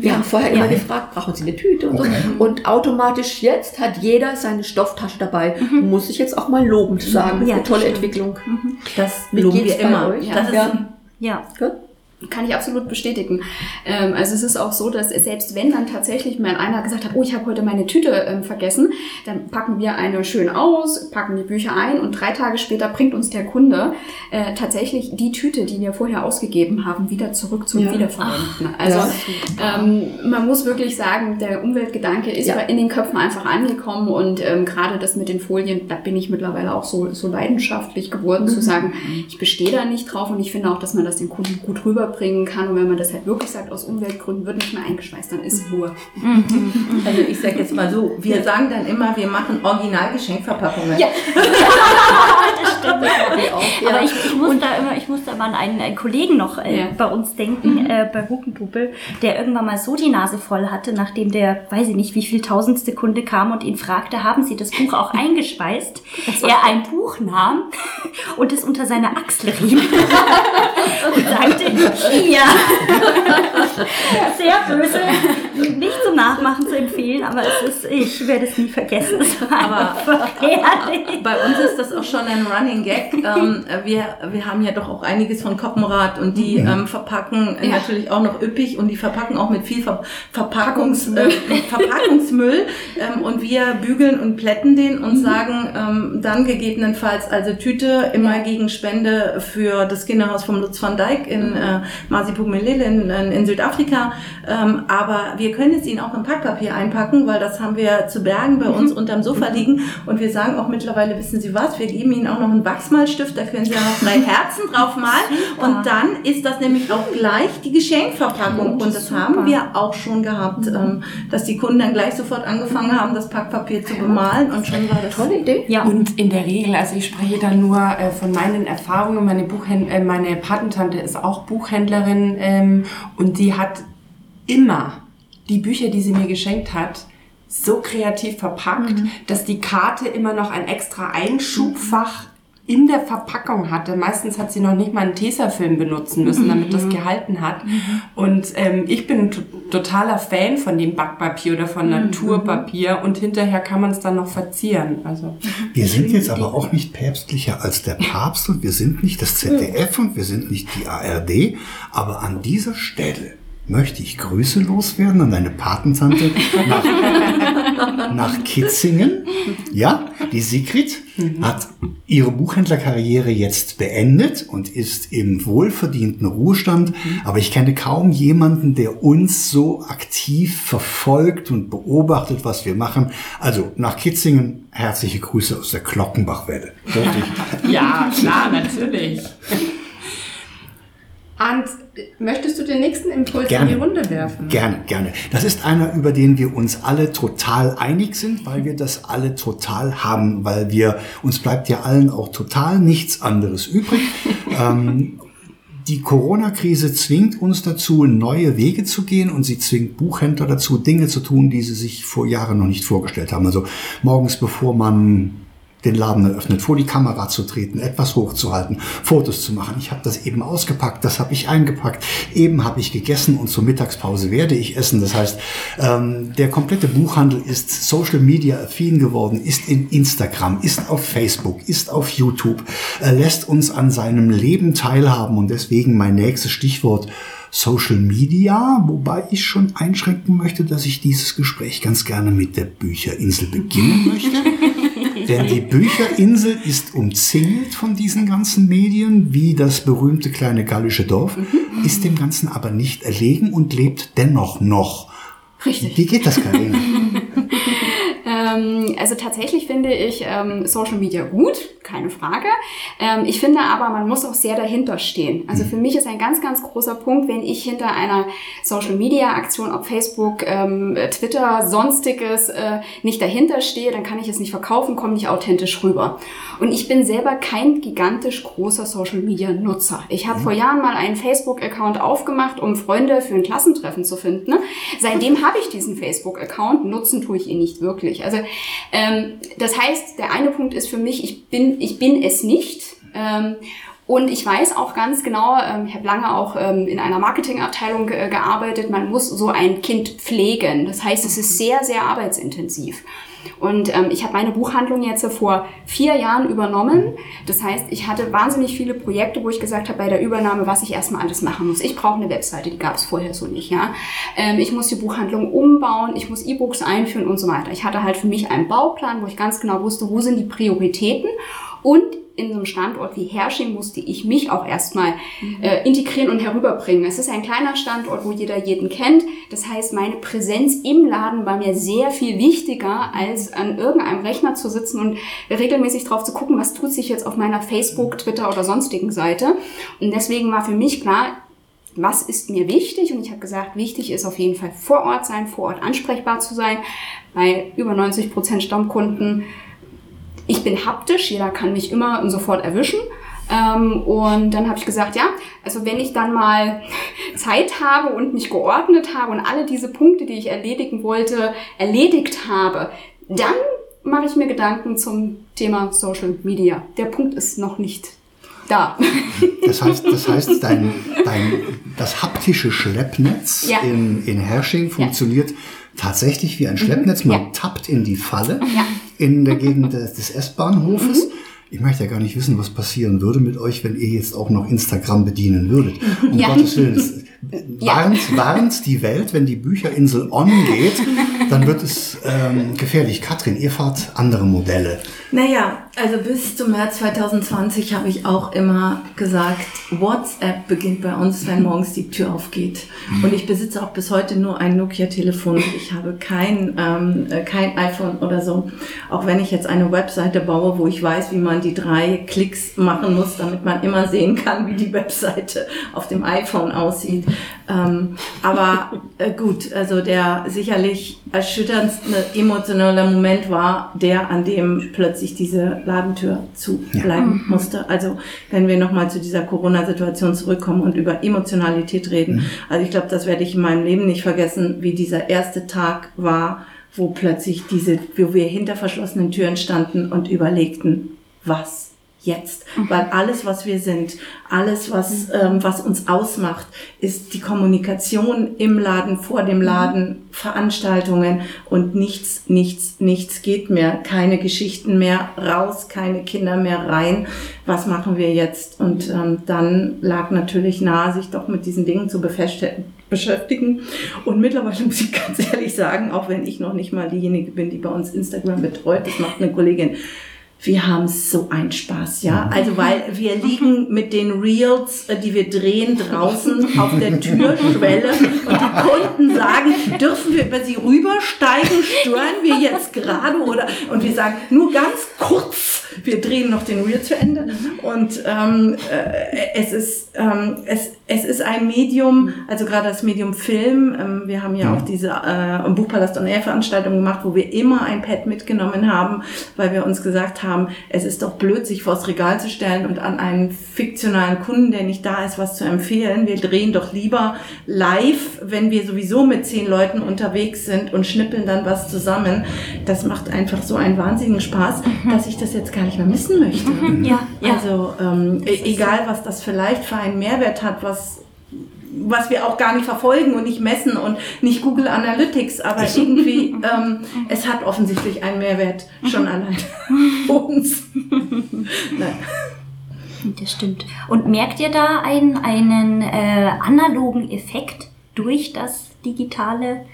Wir haben vorher immer gefragt, brauchen Sie eine Tüte und so. Und automatisch jetzt hat jeder seine Stofftasche dabei. Muss ich jetzt auch mal lobend sagen. Ja, eine tolle stimmt. Entwicklung. Das Wie loben geht's wir bei immer. euch? Das ist Ja. Ja. Kann ich absolut bestätigen. Ähm, also es ist auch so, dass selbst wenn dann tatsächlich mal einer gesagt hat, oh, ich habe heute meine Tüte ähm, vergessen, dann packen wir eine schön aus, packen die Bücher ein und drei Tage später bringt uns der Kunde äh, tatsächlich die Tüte, die wir vorher ausgegeben haben, wieder zurück zum Ja. Wiederverwenden. also ähm, man muss wirklich sagen, der Umweltgedanke ist Ja. in den Köpfen einfach angekommen und ähm, gerade das mit den Folien, da bin ich mittlerweile auch so, so leidenschaftlich geworden, zu sagen, ich bestehe da nicht drauf und ich finde auch, dass man das den Kunden gut rüberbringen kann und wenn man das halt wirklich sagt, aus Umweltgründen wird nicht mehr eingeschweißt, dann ist Ruhe. Also ich sage jetzt mal so, wir sagen dann immer, wir machen Original-Geschenkverpackungen. Ja. Aber ich, ich, muss da immer, ich muss da mal an einen, einen Kollegen noch äh, Ja. bei uns denken, äh, bei Huckenpuppel, der irgendwann mal so die Nase voll hatte, nachdem der, weiß ich nicht, wie viel tausendste Kunde kam und ihn fragte, haben Sie das Buch auch eingespeist? Er ein Buch nahm und es unter seine Achsel rieb und sagte, ja. Sehr böse, nicht zum Nachmachen zu empfehlen, aber es ist, ich werde es nie vergessen. Aber-. Bei uns ist das auch schon ein Running Gag. Ähm, wir, wir haben ja doch auch einiges von Koppenrad und die ähm, verpacken Ja. natürlich auch noch üppig und die verpacken auch mit viel Ver Verpackungs äh, Verpackungsmüll. Ähm, und wir bügeln und plätten den und sagen ähm, dann gegebenenfalls also Tüte immer gegen Spende für das Kinderhaus vom Lutz van Dijk in äh, Masipumelele in, in, in Südafrika. Ähm, aber wir können es ihnen auch in Packpapier einpacken, weil das haben wir zu Bergen bei uns unterm Sofa liegen. Und wir sagen auch mittlerweile, wissen Sie was, wir geben Ihnen auch noch einen Wachsmalstift, da können Sie ja noch drei Herzen drauf malen. Und dann ist das nämlich auch gleich die Geschenkverpackung. Und das haben wir auch schon gehabt, ähm, dass die Kunden dann gleich sofort angefangen haben, das Packpapier zu bemalen. Und schon war das tolle Idee. Ja. Und in der Regel, also ich spreche da nur äh, von meinen Erfahrungen. Meine, Buchhänd äh, meine Patentante ist auch Buchhändlerin ähm, und die hat immer die Bücher, die sie mir geschenkt hat, so kreativ verpackt, dass die Karte immer noch ein extra Einschubfach in der Verpackung hatte. Meistens hat sie noch nicht mal einen Tesafilm benutzen müssen, damit das gehalten hat. Und ähm, ich bin totaler Fan von dem Backpapier oder von Naturpapier und hinterher kann man es dann noch verzieren. Also Wir sind jetzt aber auch nicht päpstlicher als der Papst und wir sind nicht das ZDF und wir sind nicht die ARD. Aber an dieser Stelle möchte ich Grüße loswerden an deine Patentante nach, nach Kitzingen. Ja, die Sigrid hat ihre Buchhändlerkarriere jetzt beendet und ist im wohlverdienten Ruhestand. Aber ich kenne kaum jemanden, der uns so aktiv verfolgt und beobachtet, was wir machen. Also nach Kitzingen herzliche Grüße aus der Glockenbachwelle. Ja, klar, natürlich. Und möchtest du den nächsten Impuls Gerne. in die Runde werfen? Gerne, gerne. Das ist einer, über den wir uns alle total einig sind, weil wir das alle total haben, weil wir, uns bleibt ja allen auch total nichts anderes übrig. ähm, die Corona-Krise zwingt uns dazu, neue Wege zu gehen und sie zwingt Buchhändler dazu, Dinge zu tun, die sie sich vor Jahren noch nicht vorgestellt haben. Also morgens, bevor man den Laden eröffnet, vor die Kamera zu treten, etwas hochzuhalten, Fotos zu machen. Ich habe das eben ausgepackt, das habe ich eingepackt, eben habe ich gegessen und zur Mittagspause werde ich essen. Das heißt, ähm, der komplette Buchhandel ist Social Media affin geworden, ist in Instagram, ist auf Facebook, ist auf YouTube, äh, lässt uns an seinem Leben teilhaben und deswegen mein nächstes Stichwort Social Media, wobei ich schon einschränken möchte, dass ich dieses Gespräch ganz gerne mit der Bücherinsel beginnen möchte. Denn die Bücherinsel ist umzingelt von diesen ganzen Medien, wie das berühmte kleine gallische Dorf, ist dem Ganzen aber nicht erlegen und lebt dennoch noch. Richtig. Wie geht das, Karina? Ähm, also tatsächlich finde ich ähm, Social Media gut, keine Frage. Ähm, ich finde aber, man muss auch sehr dahinter stehen. Also für mich ist ein ganz, ganz großer Punkt, wenn ich hinter einer Social Media Aktion auf Facebook, ähm, Twitter, sonstiges äh, nicht dahinter stehe, dann kann ich es nicht verkaufen, komme nicht authentisch rüber. Und ich bin selber kein gigantisch großer Social Media Nutzer. Ich habe vor Jahren mal einen Facebook-Account aufgemacht, um Freunde für ein Klassentreffen zu finden. Seitdem habe ich diesen Facebook-Account, nutzen tue ich ihn nicht wirklich. Also ähm, das heißt, der eine Punkt ist für mich, ich bin, ich bin es nicht. Ähm, Und ich weiß auch ganz genau, ähm, ich habe lange auch ähm, in einer Marketingabteilung äh, gearbeitet, man muss so ein Kind pflegen. Das heißt, es ist sehr, sehr arbeitsintensiv. Und ähm, ich habe meine Buchhandlung jetzt vor vier Jahren übernommen. Das heißt, ich hatte wahnsinnig viele Projekte, wo ich gesagt habe, bei der Übernahme, was ich erstmal alles machen muss. Ich brauche eine Webseite, die gab es vorher so nicht. Ja, ähm, Ich muss die Buchhandlung umbauen, ich muss E-Books einführen und so weiter. Ich hatte halt für mich einen Bauplan, wo ich ganz genau wusste, wo sind die Prioritäten. Und in so einem Standort wie Hersching musste ich mich auch erstmal äh, integrieren und herüberbringen. Es ist ein kleiner Standort, wo jeder jeden kennt. Das heißt, meine Präsenz im Laden war mir sehr viel wichtiger, als an irgendeinem Rechner zu sitzen und regelmäßig drauf zu gucken, was tut sich jetzt auf meiner Facebook, Twitter oder sonstigen Seite. Und deswegen war für mich klar, was ist mir wichtig? Und ich habe gesagt, wichtig ist auf jeden Fall vor Ort sein, vor Ort ansprechbar zu sein. Bei über 90 Prozent Stammkunden ich bin haptisch, jeder kann mich immer und sofort erwischen. Ähm, und dann habe ich gesagt, ja, also wenn ich dann mal Zeit habe und mich geordnet habe und alle diese Punkte, die ich erledigen wollte, erledigt habe, dann mache ich mir Gedanken zum Thema Social Media. Der Punkt ist noch nicht da. Das heißt, das, heißt dein, dein, das haptische Schleppnetz Ja. in, in Hersching funktioniert tatsächlich wie ein Schleppnetz. Man Ja. tappt in die Falle Ja. In der Gegend des, des S-Bahnhofes. Ich möchte ja gar nicht wissen, was passieren würde mit euch, wenn ihr jetzt auch noch Instagram bedienen würdet. Um Ja. Gottes Willen. Es- Ja. Warnt, warnt die Welt, wenn die Bücherinsel on geht, dann wird es ähm, gefährlich. Katrin, ihr fahrt andere Modelle. Naja, also bis zum März 2020 habe ich auch immer gesagt, WhatsApp beginnt bei uns, wenn morgens die Tür aufgeht. Und ich besitze auch bis heute nur ein Nokia-Telefon. Ich habe kein, ähm, äh, kein iPhone oder so. Auch wenn ich jetzt eine Webseite baue, wo ich weiß, wie man die drei Klicks machen muss, damit man immer sehen kann, wie die Webseite auf dem iPhone aussieht. Ähm, aber äh, gut, also der sicherlich erschütterndste emotionale Moment war der, an dem plötzlich diese Ladentür zu bleiben musste. Also wenn wir nochmal zu dieser Corona-Situation zurückkommen und über Emotionalität reden. Also ich glaube, das werde ich in meinem Leben nicht vergessen, wie dieser erste Tag war, wo plötzlich diese, wo wir hinter verschlossenen Türen standen und überlegten, was jetzt, weil alles, was wir sind, alles, was, ähm, was uns ausmacht, ist die Kommunikation im Laden, vor dem Laden, Veranstaltungen und nichts, nichts, nichts geht mehr, keine Geschichten mehr raus, keine Kinder mehr rein. Was machen wir jetzt? Und ähm, dann lag natürlich nahe, sich doch mit diesen Dingen zu beschäftigen. Und mittlerweile muss ich ganz ehrlich sagen, auch wenn ich noch nicht mal diejenige bin, die bei uns Instagram betreut, das macht eine Kollegin, wir haben so einen Spaß, ja. Also weil wir liegen mit den Reels, äh, die wir drehen, draußen auf der Türschwelle. Und die Kunden sagen, dürfen wir über sie rübersteigen, stören wir jetzt gerade oder? Und wir sagen nur ganz kurz, wir drehen noch den Reel zu Ende. Und ähm, äh, es ist ähm, es es ist ein Medium, also gerade das Medium Film. Ähm, wir haben ja auch diese äh, Buchpalast on Air Veranstaltung gemacht, wo wir immer ein Pad mitgenommen haben, weil wir uns gesagt haben, es ist doch blöd, sich vors Regal zu stellen und an einen fiktionalen Kunden, der nicht da ist, was zu empfehlen. Wir drehen doch lieber live, wenn wir sowieso mit zehn Leuten unterwegs sind und schnippeln dann was zusammen. Das macht einfach so einen wahnsinnigen Spaß, dass ich das jetzt gar nicht mehr missen möchte. Ja, ja. Also ähm, egal, was das vielleicht für einen Mehrwert hat, was was wir auch gar nicht verfolgen und nicht messen und nicht Google Analytics, aber irgendwie ähm, es hat offensichtlich einen Mehrwert schon allein für uns. Nein. Das stimmt. Und merkt ihr da einen, einen äh, analogen Effekt durch das digitale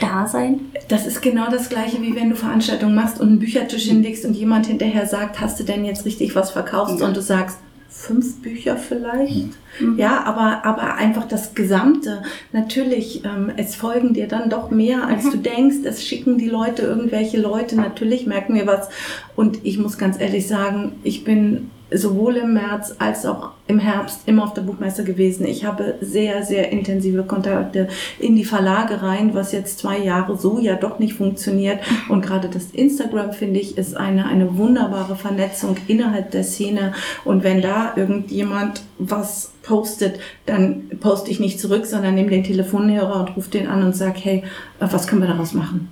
Dasein? Das ist genau das gleiche, wie wenn du Veranstaltungen machst und einen Büchertisch hinlegst und jemand hinterher sagt, hast du denn jetzt richtig was verkauft? Und du sagst, fünf Bücher vielleicht. Ja, aber, aber einfach das Gesamte. Natürlich, ähm, es folgen dir dann doch mehr, als du denkst. Es schicken die Leute irgendwelche Leute. Natürlich merken wir was. Und ich muss ganz ehrlich sagen, ich bin sowohl im März als auch im Herbst immer auf der Buchmesse gewesen. Ich habe sehr, sehr intensive Kontakte in die Verlage rein, was jetzt zwei Jahre so ja doch nicht funktioniert. Und gerade das Instagram, finde ich, ist eine, eine wunderbare Vernetzung innerhalb der Szene. Und wenn da irgendjemand was postet, dann poste ich nicht zurück, sondern nehme den Telefonhörer und rufe den an und sage, hey, äh, was können wir daraus machen?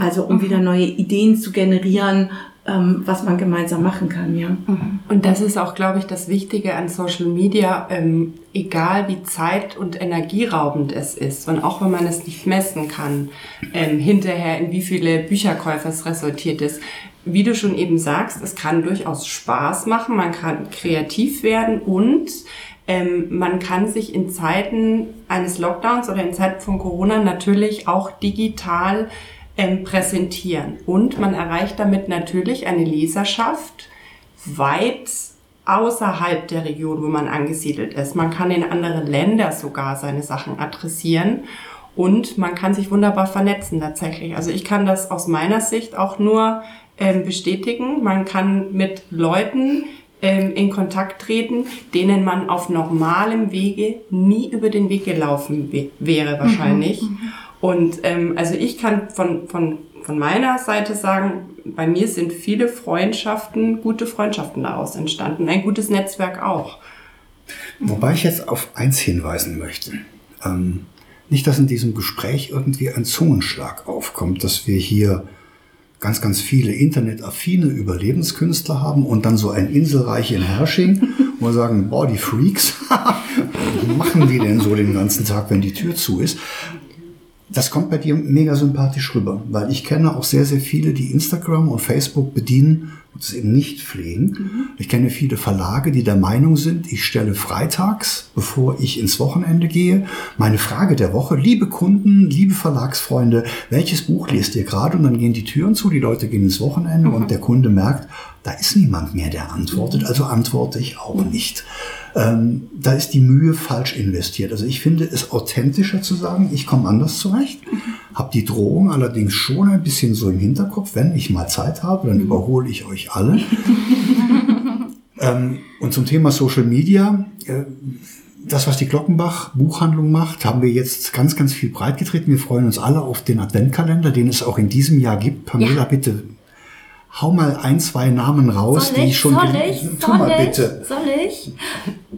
Also um wieder neue Ideen zu generieren, ähm, was man gemeinsam machen kann, ja. Und das ist auch, glaube ich, das Wichtige an Social Media, ähm, egal wie zeit- und energieraubend es ist und auch wenn man es nicht messen kann, ähm, hinterher in wie viele Bücherkäufer es resultiert ist. Wie du schon eben sagst, es kann durchaus Spaß machen, man kann kreativ werden und ähm, man kann sich in Zeiten eines Lockdowns oder in Zeiten von Corona natürlich auch digital ähm, präsentieren. Und man erreicht damit natürlich eine Leserschaft weit außerhalb der Region, wo man angesiedelt ist. Man kann in andere Länder sogar seine Sachen adressieren und man kann sich wunderbar vernetzen tatsächlich. Also ich kann das aus meiner Sicht auch nur ähm, bestätigen. Man kann mit Leuten ähm, in Kontakt treten, denen man auf normalem Wege nie über den Weg gelaufen wäre wahrscheinlich. Und ähm, also ich kann von, von, von meiner Seite sagen, bei mir sind viele Freundschaften, gute Freundschaften daraus entstanden. Ein gutes Netzwerk auch. Wobei ich jetzt auf eins hinweisen möchte. Ähm, nicht, dass in diesem Gespräch irgendwie ein Zungenschlag aufkommt, dass wir hier ganz, ganz viele internetaffine Überlebenskünstler haben und dann so ein Inselreich in Hersching, wo wir sagen, boah, die Freaks, was machen die denn so den ganzen Tag, wenn die Tür zu ist? Das kommt bei dir mega sympathisch rüber, weil ich kenne auch sehr, sehr viele, die Instagram und Facebook bedienen und es eben nicht pflegen. Ich kenne viele Verlage, die der Meinung sind, ich stelle freitags, bevor ich ins Wochenende gehe, meine Frage der Woche, liebe Kunden, liebe Verlagsfreunde, welches Buch lest ihr gerade? Und dann gehen die Türen zu, die Leute gehen ins Wochenende und der Kunde merkt, da ist niemand mehr, der antwortet, also antworte ich auch nicht. Ähm, da ist die Mühe falsch investiert. Also ich finde es authentischer zu sagen, ich komme anders zurecht, habe die Drohung allerdings schon ein bisschen so im Hinterkopf, wenn ich mal Zeit habe, dann überhole ich euch alle. ähm, und zum Thema Social Media, äh, das, was die Glockenbach Buchhandlung macht, haben wir jetzt ganz, ganz viel breitgetreten. Wir freuen uns alle auf den Adventkalender, den es auch in diesem Jahr gibt. Pamela, Ja. bitte hau mal ein, zwei Namen raus, Soll die ich? schon Soll ich? Tu Soll mal ich? bitte. Soll ich?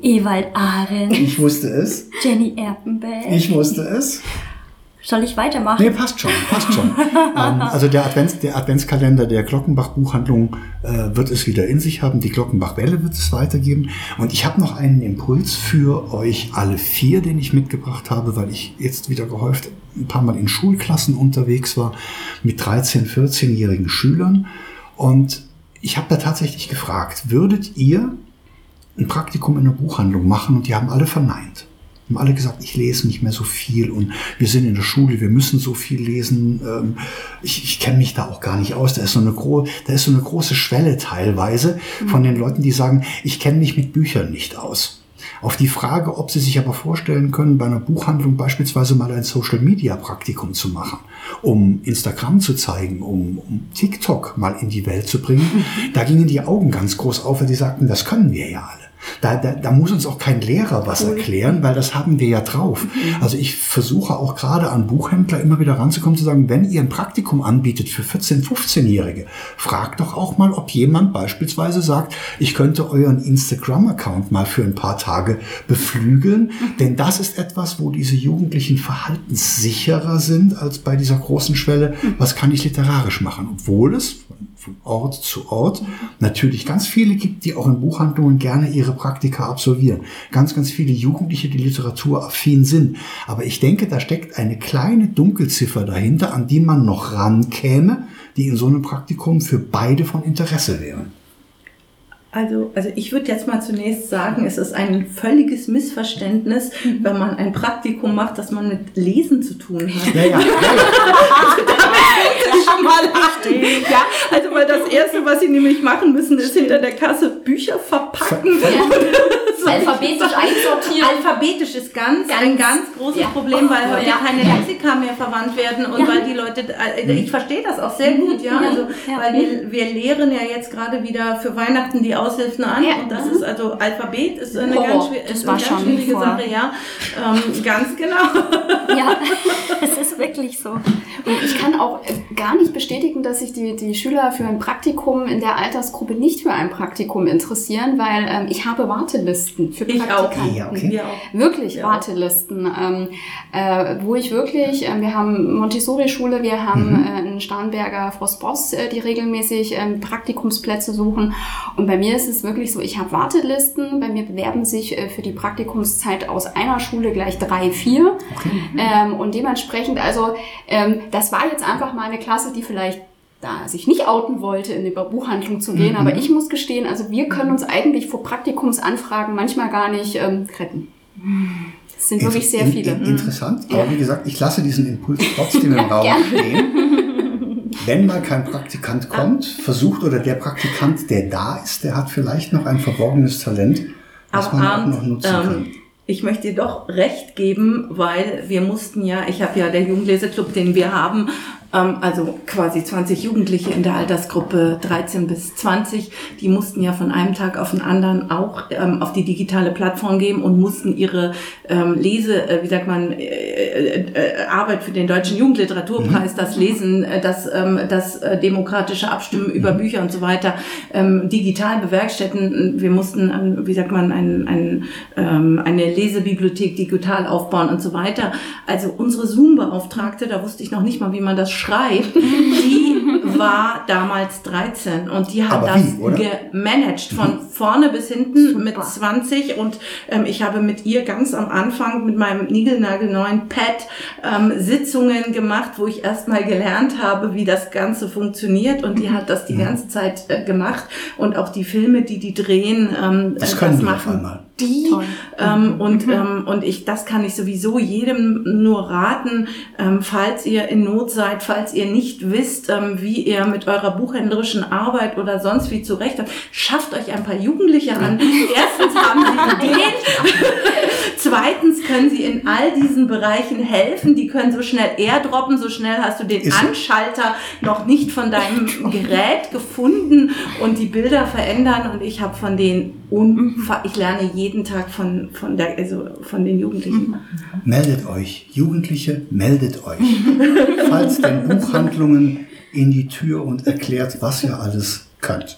Ewald Arendt, Ich wusste es. Jenny Erpenbeck. Ich wusste es. Soll ich weitermachen? Nee, passt schon, passt schon. ähm, also der, Advents, der Adventskalender der Glockenbach Buchhandlung äh, wird es wieder in sich haben. Die Glockenbach Welle wird es weitergeben. Und ich habe noch einen Impuls für euch alle vier, den ich mitgebracht habe, weil ich jetzt wieder gehäuft ein paar Mal in Schulklassen unterwegs war mit 13-, 14-jährigen Schülern. Und ich habe da tatsächlich gefragt, würdet ihr ein Praktikum in einer Buchhandlung machen? Und die haben alle verneint. Haben alle gesagt, ich lese nicht mehr so viel und wir sind in der Schule, wir müssen so viel lesen. Ähm, ich ich kenne mich da auch gar nicht aus. Da ist so eine, gro da ist so eine große Schwelle teilweise von den Leuten, die sagen, ich kenne mich mit Büchern nicht aus. Auf die Frage, ob sie sich aber vorstellen können, bei einer Buchhandlung beispielsweise mal ein Social-Media-Praktikum zu machen, um Instagram zu zeigen, um, um TikTok mal in die Welt zu bringen, da gingen die Augen ganz groß auf, weil die sagten, das können wir ja alle. Da, da, da muss uns auch kein Lehrer was erklären, weil das haben wir ja drauf. Also ich versuche auch gerade an Buchhändler immer wieder ranzukommen, zu sagen, wenn ihr ein Praktikum anbietet für 14-, 15-Jährige, fragt doch auch mal, ob jemand beispielsweise sagt, ich könnte euren Instagram-Account mal für ein paar Tage beflügeln. Denn das ist etwas, wo diese Jugendlichen verhaltenssicherer sind als bei dieser großen Schwelle, was kann ich literarisch machen, obwohl es von Ort zu Ort natürlich ganz viele gibt, die auch in Buchhandlungen gerne ihre Praktika absolvieren. Ganz, ganz viele Jugendliche, die literaturaffin sind. Aber ich denke, da steckt eine kleine Dunkelziffer dahinter, an die man noch rankäme, die in so einem Praktikum für beide von Interesse wären. Also, also ich würde jetzt mal zunächst sagen, es ist ein völliges Missverständnis, wenn man ein Praktikum macht, dass man mit Lesen zu tun hat. Ja, ja, ist schon mal richtig. Ja, also weil das Erste, was sie nämlich machen müssen, ist hinter der Kasse Bücher verpacken. So. Alphabetisch einsortieren. Alphabetisch ist ganz, Ganz, ein ganz großes ja. Problem, weil heute Ja. keine Lexika mehr verwandt werden und Ja. weil die Leute, äh, ich verstehe das auch sehr gut, ja, Ja. also Ja. weil wir, wir lehren ja jetzt gerade wieder für Weihnachten die Aushilfen an Ja. und das ist also Alphabet ist eine Horror. ganz, schwer- Das ist war eine ganz schon schwierige vor- Sache, ja, ähm, ganz genau. Ja, es ist wirklich so. Und ich kann auch äh, gar kann ich bestätigen, dass sich die, die Schüler für ein Praktikum in der Altersgruppe nicht für ein Praktikum interessieren, weil ähm, ich habe Wartelisten für Ich auch. Praktikanten. Ja, okay. Auch. Wirklich Ja. Wartelisten, ähm, äh, wo ich wirklich, äh, wir haben Montessori-Schule, wir haben Mhm. äh, einen Starnberger Frost Boss, äh, die regelmäßig ähm, Praktikumsplätze suchen. Und bei mir ist es wirklich so, ich habe Wartelisten, bei mir bewerben sich äh, für die Praktikumszeit aus einer Schule gleich drei, vier. Ähm, und dementsprechend, also ähm, das war jetzt einfach mal eine Klasse, die vielleicht da sich nicht outen wollte, in die Buchhandlung zu gehen. Mhm. Aber ich muss gestehen, also wir können uns eigentlich vor Praktikumsanfragen manchmal gar nicht ähm, retten. Es sind wirklich sehr In- viele. in- Interessant, aber wie gesagt, ich lasse diesen Impuls trotzdem im Raum stehen. Wenn mal kein Praktikant kommt, versucht oder der Praktikant, der da ist, der hat vielleicht noch ein verborgenes Talent, das Aber man auch Arndt, noch nutzen kann. ähm, ich möchte dir doch recht geben, weil wir mussten ja, ich habe ja der Jugendleserclub, den wir haben, also quasi 20 Jugendliche in der Altersgruppe 13 bis 20, die mussten ja von einem Tag auf den anderen auch ähm, auf die digitale Plattform gehen und mussten ihre ähm, Lese, äh, wie sagt man, äh, äh, äh, Arbeit für den Deutschen Jugendliteraturpreis, das Lesen, äh, das, ähm, das äh, demokratische Abstimmen über Bücher und so weiter ähm, digital bewerkstelligen. Wir mussten, ähm, wie sagt man, ein, ein, ähm, eine Lesebibliothek digital aufbauen und so weiter. Also unsere Zoom-Beauftragte, da wusste ich noch nicht mal, wie man das schreibt, die war damals 13 und die hat Aber das wie, oder? gemanagt von vorne bis hinten mit 20 und ähm, ich habe mit ihr ganz am Anfang mit meinem niegelnagelneuen Pad ähm, Sitzungen gemacht, wo ich erstmal gelernt habe, wie das Ganze funktioniert und die hat das die ganze Zeit äh, gemacht und auch die Filme, die die drehen, ähm, Das äh, das die auf machen. einmal. Die ähm, und ähm, und ich das kann ich sowieso jedem nur raten, ähm, falls ihr in Not seid, falls ihr nicht wisst, ähm, wie ihr mit eurer buchhändlerischen Arbeit oder sonst wie zurechtkommt, schafft euch ein paar Jugendliche an. Erstens haben sie Ideen, zweitens können sie in all diesen Bereichen helfen. Die können so schnell airdroppen, so schnell hast du den Ist- Anschalter noch nicht von deinem Gerät gefunden und die Bilder verändern. Und ich habe von denen unfa ich lerne jeden Tag von von der also von den Jugendlichen. Meldet euch, Jugendliche, meldet euch. Falls denn Buchhandlungen in die Tür und erklärt, was ihr alles könnt.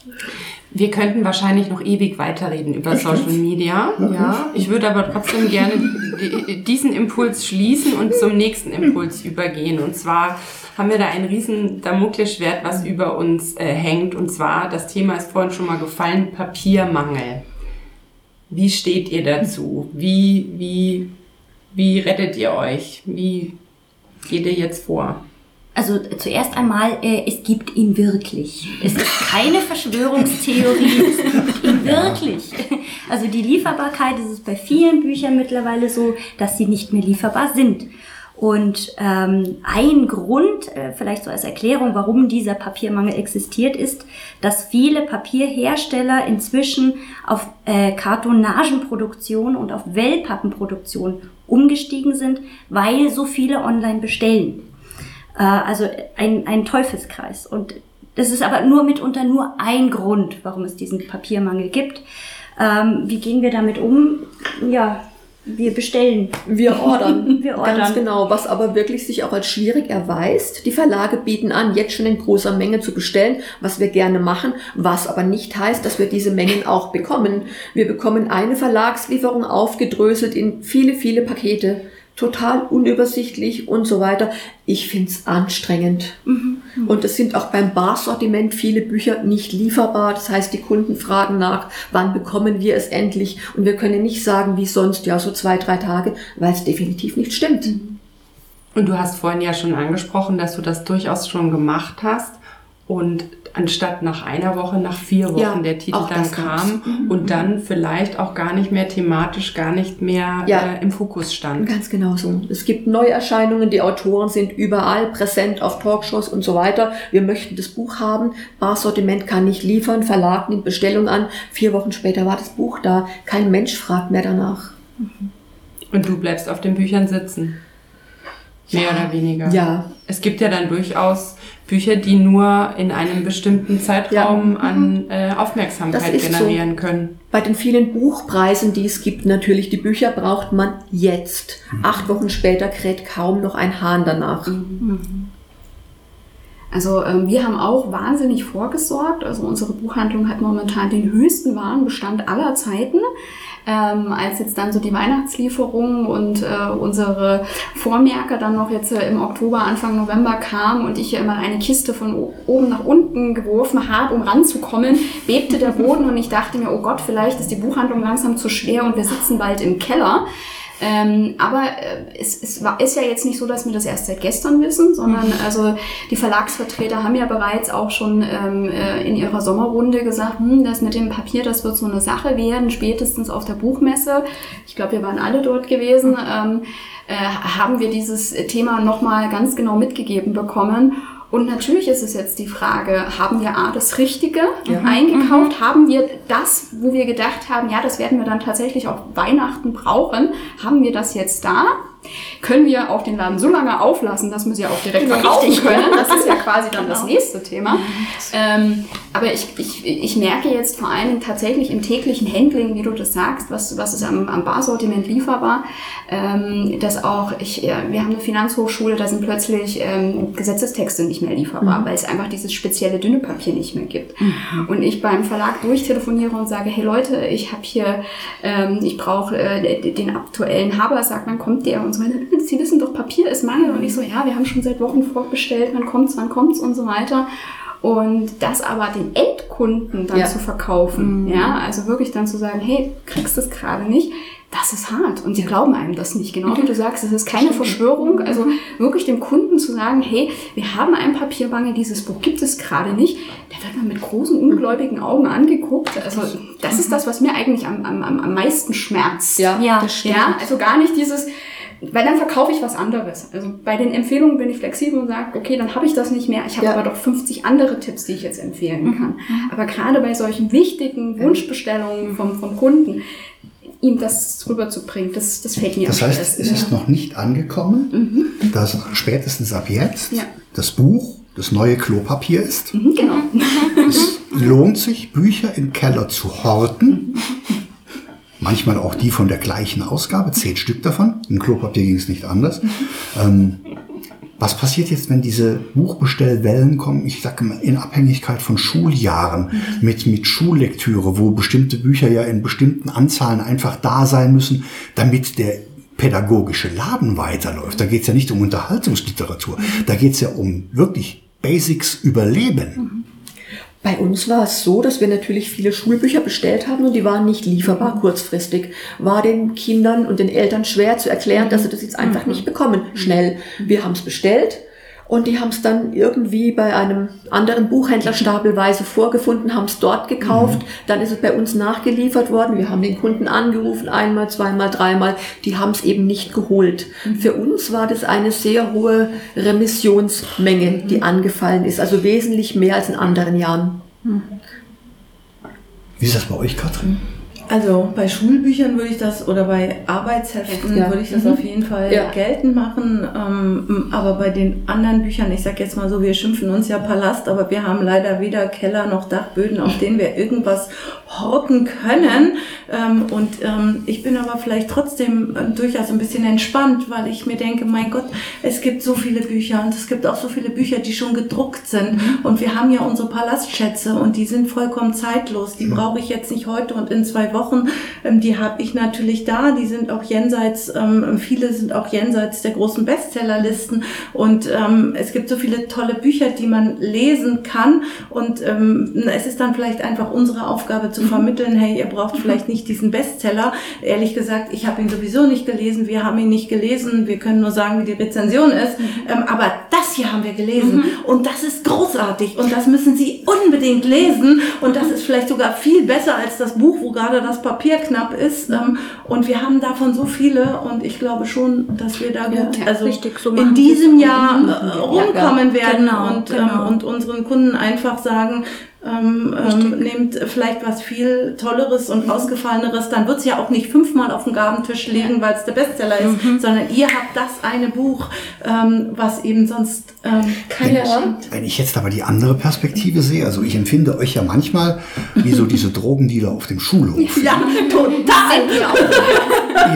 Wir könnten wahrscheinlich noch ewig weiterreden über Social Media. Ja, ich würde aber trotzdem gerne die- diesen Impuls schließen und zum nächsten Impuls übergehen. Und zwar haben wir da ein riesen Damoklesschwert, was über uns äh, hängt. Und zwar, das Thema ist vorhin schon mal gefallen, Papiermangel. Wie steht ihr dazu? Wie, wie, wie rettet ihr euch? Wie geht ihr jetzt vor? Also zuerst einmal, äh, es gibt ihn wirklich. Es ist keine Verschwörungstheorie, es gibt ihn wirklich. Also die Lieferbarkeit ist es bei vielen Büchern mittlerweile so, dass sie nicht mehr lieferbar sind. Und ähm, ein Grund, äh, vielleicht so als Erklärung, warum dieser Papiermangel existiert, ist, dass viele Papierhersteller inzwischen auf äh, Kartonagenproduktion und auf Wellpappenproduktion umgestiegen sind, weil so viele online bestellen. Äh, also ein, ein Teufelskreis. Und das ist aber nur mitunter nur ein Grund, warum es diesen Papiermangel gibt. Ähm, wie gehen wir damit um? Ja, wir bestellen. Wir ordern. Wir ordern. Ganz genau, was aber wirklich sich auch als schwierig erweist. Die Verlage bieten an, jetzt schon in großer Menge zu bestellen, was wir gerne machen, was aber nicht heißt, dass wir diese Mengen auch bekommen. Wir bekommen eine Verlagslieferung aufgedröselt in viele, viele Pakete. Total unübersichtlich und so weiter. Ich find's anstrengend. Und es sind auch beim Barsortiment viele Bücher nicht lieferbar. Das heißt, die Kunden fragen nach, wann bekommen wir es endlich? Und wir können nicht sagen, wie sonst, ja, so zwei, drei Tage, weil es definitiv nicht stimmt. Und du hast vorhin ja schon angesprochen, dass du das durchaus schon gemacht hast und anstatt nach einer Woche, nach vier Wochen Ja, der Titel dann kam und dann vielleicht auch gar nicht mehr thematisch, gar nicht mehr Ja. äh, im Fokus stand. Ganz genau so. Es gibt Neuerscheinungen, die Autoren sind überall präsent auf Talkshows und so weiter. Wir möchten das Buch haben. Barsortiment kann nicht liefern, Verlag nimmt Bestellung an. Vier Wochen später war das Buch da. Kein Mensch fragt mehr danach. Und du bleibst auf den Büchern sitzen. Mehr oder weniger. Ja, Es gibt ja dann durchaus Bücher, die nur in einem bestimmten Zeitraum an äh, Aufmerksamkeit ist so. generieren können. Bei den vielen Buchpreisen, die es gibt, natürlich, die Bücher braucht man jetzt. Acht Wochen später kräht kaum noch ein Hahn danach. Also ähm, wir haben auch wahnsinnig vorgesorgt. Also unsere Buchhandlung hat momentan den höchsten Warenbestand aller Zeiten. Ähm, als jetzt dann so die Weihnachtslieferungen und äh, unsere Vormerker dann noch jetzt äh, im Oktober, Anfang November kamen und ich hier immer eine Kiste von oben nach unten geworfen habe, um ranzukommen, bebte der Boden und ich dachte mir, oh Gott, vielleicht ist die Buchhandlung langsam zu schwer und wir sitzen bald im Keller. Ähm, aber äh, es, es war, ist ja jetzt nicht so, dass wir das erst seit gestern wissen, sondern also die Verlagsvertreter haben ja bereits auch schon ähm, äh, in ihrer Sommerrunde gesagt, hm, das mit dem Papier, das wird so eine Sache werden, spätestens auf der Buchmesse. Ich glaube, wir waren alle dort gewesen. Ähm, äh, haben wir dieses Thema nochmal ganz genau mitgegeben bekommen. Und natürlich ist es jetzt die Frage, haben wir A, das Richtige eingekauft? Haben wir das, wo wir gedacht haben, ja, das werden wir dann tatsächlich auch Weihnachten brauchen? Haben wir das jetzt da? Können wir auch den Laden so lange auflassen, dass wir sie auch direkt verkaufen können? Das ist ja quasi dann das nächste Thema. Ähm, aber ich, ich, ich merke jetzt vor allem tatsächlich im täglichen Handling, wie du das sagst, was, was ist am, am Barsortiment lieferbar, ähm, dass auch, ich, ja, wir haben eine Finanzhochschule, da sind plötzlich ähm, Gesetzestexte nicht mehr lieferbar, weil es einfach dieses spezielle dünne Papier nicht mehr gibt. Und ich beim Verlag durchtelefoniere und sage, hey Leute, ich habe hier, ähm, ich brauche äh, den aktuellen Habersack, wann kommt der? Und so weiter. Sie wissen doch, Papier ist Mangel. Und ich so, ja, wir haben schon seit Wochen vorbestellt, wann kommt's, wann kommt's und so weiter. Und das aber den Endkunden dann Ja. zu verkaufen, ja, also wirklich dann zu sagen, hey, kriegst du es gerade nicht, das ist hart und die glauben einem das nicht. Genau wie du sagst, es ist keine Verschwörung. Also wirklich dem Kunden zu sagen, hey, wir haben einen Papiermangel, dieses Buch gibt es gerade nicht, der wird man mit großen, ungläubigen Augen angeguckt. Also das ist das, was mir eigentlich am, am, am am meisten schmerzt. Ja, Ja. das stimmt. Ja, also gar nicht dieses, weil dann verkaufe ich was anderes. Also bei den Empfehlungen bin ich flexibel und sage, okay, dann habe ich das nicht mehr. Ich habe Ja. aber doch 50 andere Tipps, die ich jetzt empfehlen kann. Aber gerade bei solchen wichtigen Wunschbestellungen vom, vom Kunden, ihm das rüberzubringen, das, das fällt mir Das heißt, schwersten. es ist noch nicht angekommen, dass spätestens ab jetzt Ja. das Buch das neue Klopapier ist. Mhm, Genau. Es lohnt sich, Bücher im Keller zu horten. Manchmal auch die von der gleichen Ausgabe, zehn Stück davon. Im Klopapier ging es nicht anders. Ähm, was passiert jetzt, wenn diese Buchbestellwellen kommen? Ich sage mal, in Abhängigkeit von Schuljahren, mit, mit Schullektüre, wo bestimmte Bücher ja in bestimmten Anzahlen einfach da sein müssen, damit der pädagogische Laden weiterläuft. Da geht es ja nicht um Unterhaltungsliteratur, da geht es ja um wirklich Basics Überleben. Bei uns war es so, dass wir natürlich viele Schulbücher bestellt haben und die waren nicht lieferbar kurzfristig. War den Kindern und den Eltern schwer zu erklären, dass sie das jetzt einfach nicht bekommen, schnell. Wir haben es bestellt und die haben es dann irgendwie bei einem anderen Buchhändler stapelweise vorgefunden, haben es dort gekauft, dann ist es bei uns nachgeliefert worden. Wir haben den Kunden angerufen, einmal, zweimal, dreimal. Die haben es eben nicht geholt. Für uns war das eine sehr hohe Remissionsmenge, die angefallen ist, also wesentlich mehr als in anderen Jahren. Wie ist das bei euch, Katrin? Also bei Schulbüchern würde ich das oder bei Arbeitsheften Ja. würde ich das auf jeden Fall Ja. geltend machen. Ähm, aber bei den anderen Büchern, ich sag jetzt mal so, wir schimpfen uns ja Palast, aber wir haben leider weder Keller noch Dachböden, auf denen wir irgendwas horten können. Ähm, und ähm, ich bin aber vielleicht trotzdem äh, durchaus ein bisschen entspannt, weil ich mir denke, mein Gott, es gibt so viele Bücher und es gibt auch so viele Bücher, die schon gedruckt sind. Und wir haben ja unsere Palastschätze und die sind vollkommen zeitlos. Die brauche ich jetzt nicht heute und in zwei Wochen. Ähm, die habe ich natürlich da. Die sind auch jenseits, ähm, viele sind auch jenseits der großen Bestsellerlisten. Und ähm, es gibt so viele tolle Bücher, die man lesen kann. Und es ist dann vielleicht einfach unsere Aufgabe zu vermitteln, hey, ihr braucht vielleicht nicht diesen Bestseller. Ehrlich gesagt, ich habe ihn sowieso nicht gelesen. Wir haben ihn nicht gelesen. Wir können nur sagen, wie die Rezension ist. Ähm, aber das hier haben wir gelesen. Und das ist großartig. Und das müssen Sie unbedingt lesen. Und das ist vielleicht sogar viel besser als das Buch, wo gerade das Papier knapp ist. Ähm, und wir haben davon so viele. Und ich glaube schon, dass wir da gut, ja, also richtig, so in diesem. Jahr äh, rumkommen werden Genau, und, genau. Ähm, und unseren Kunden einfach sagen, ähm, ähm, nehmt vielleicht was viel Tolleres und ausgefalleneres, dann wird's ja auch nicht fünfmal auf dem Gabentisch liegen, weil es der Bestseller ist, sondern ihr habt das eine Buch, ähm, was eben sonst ähm, keiner schenkt. Wenn ich jetzt aber die andere Perspektive sehe, also ich empfinde euch ja manchmal wie so diese Drogendealer auf dem Schulhof. Ja, total.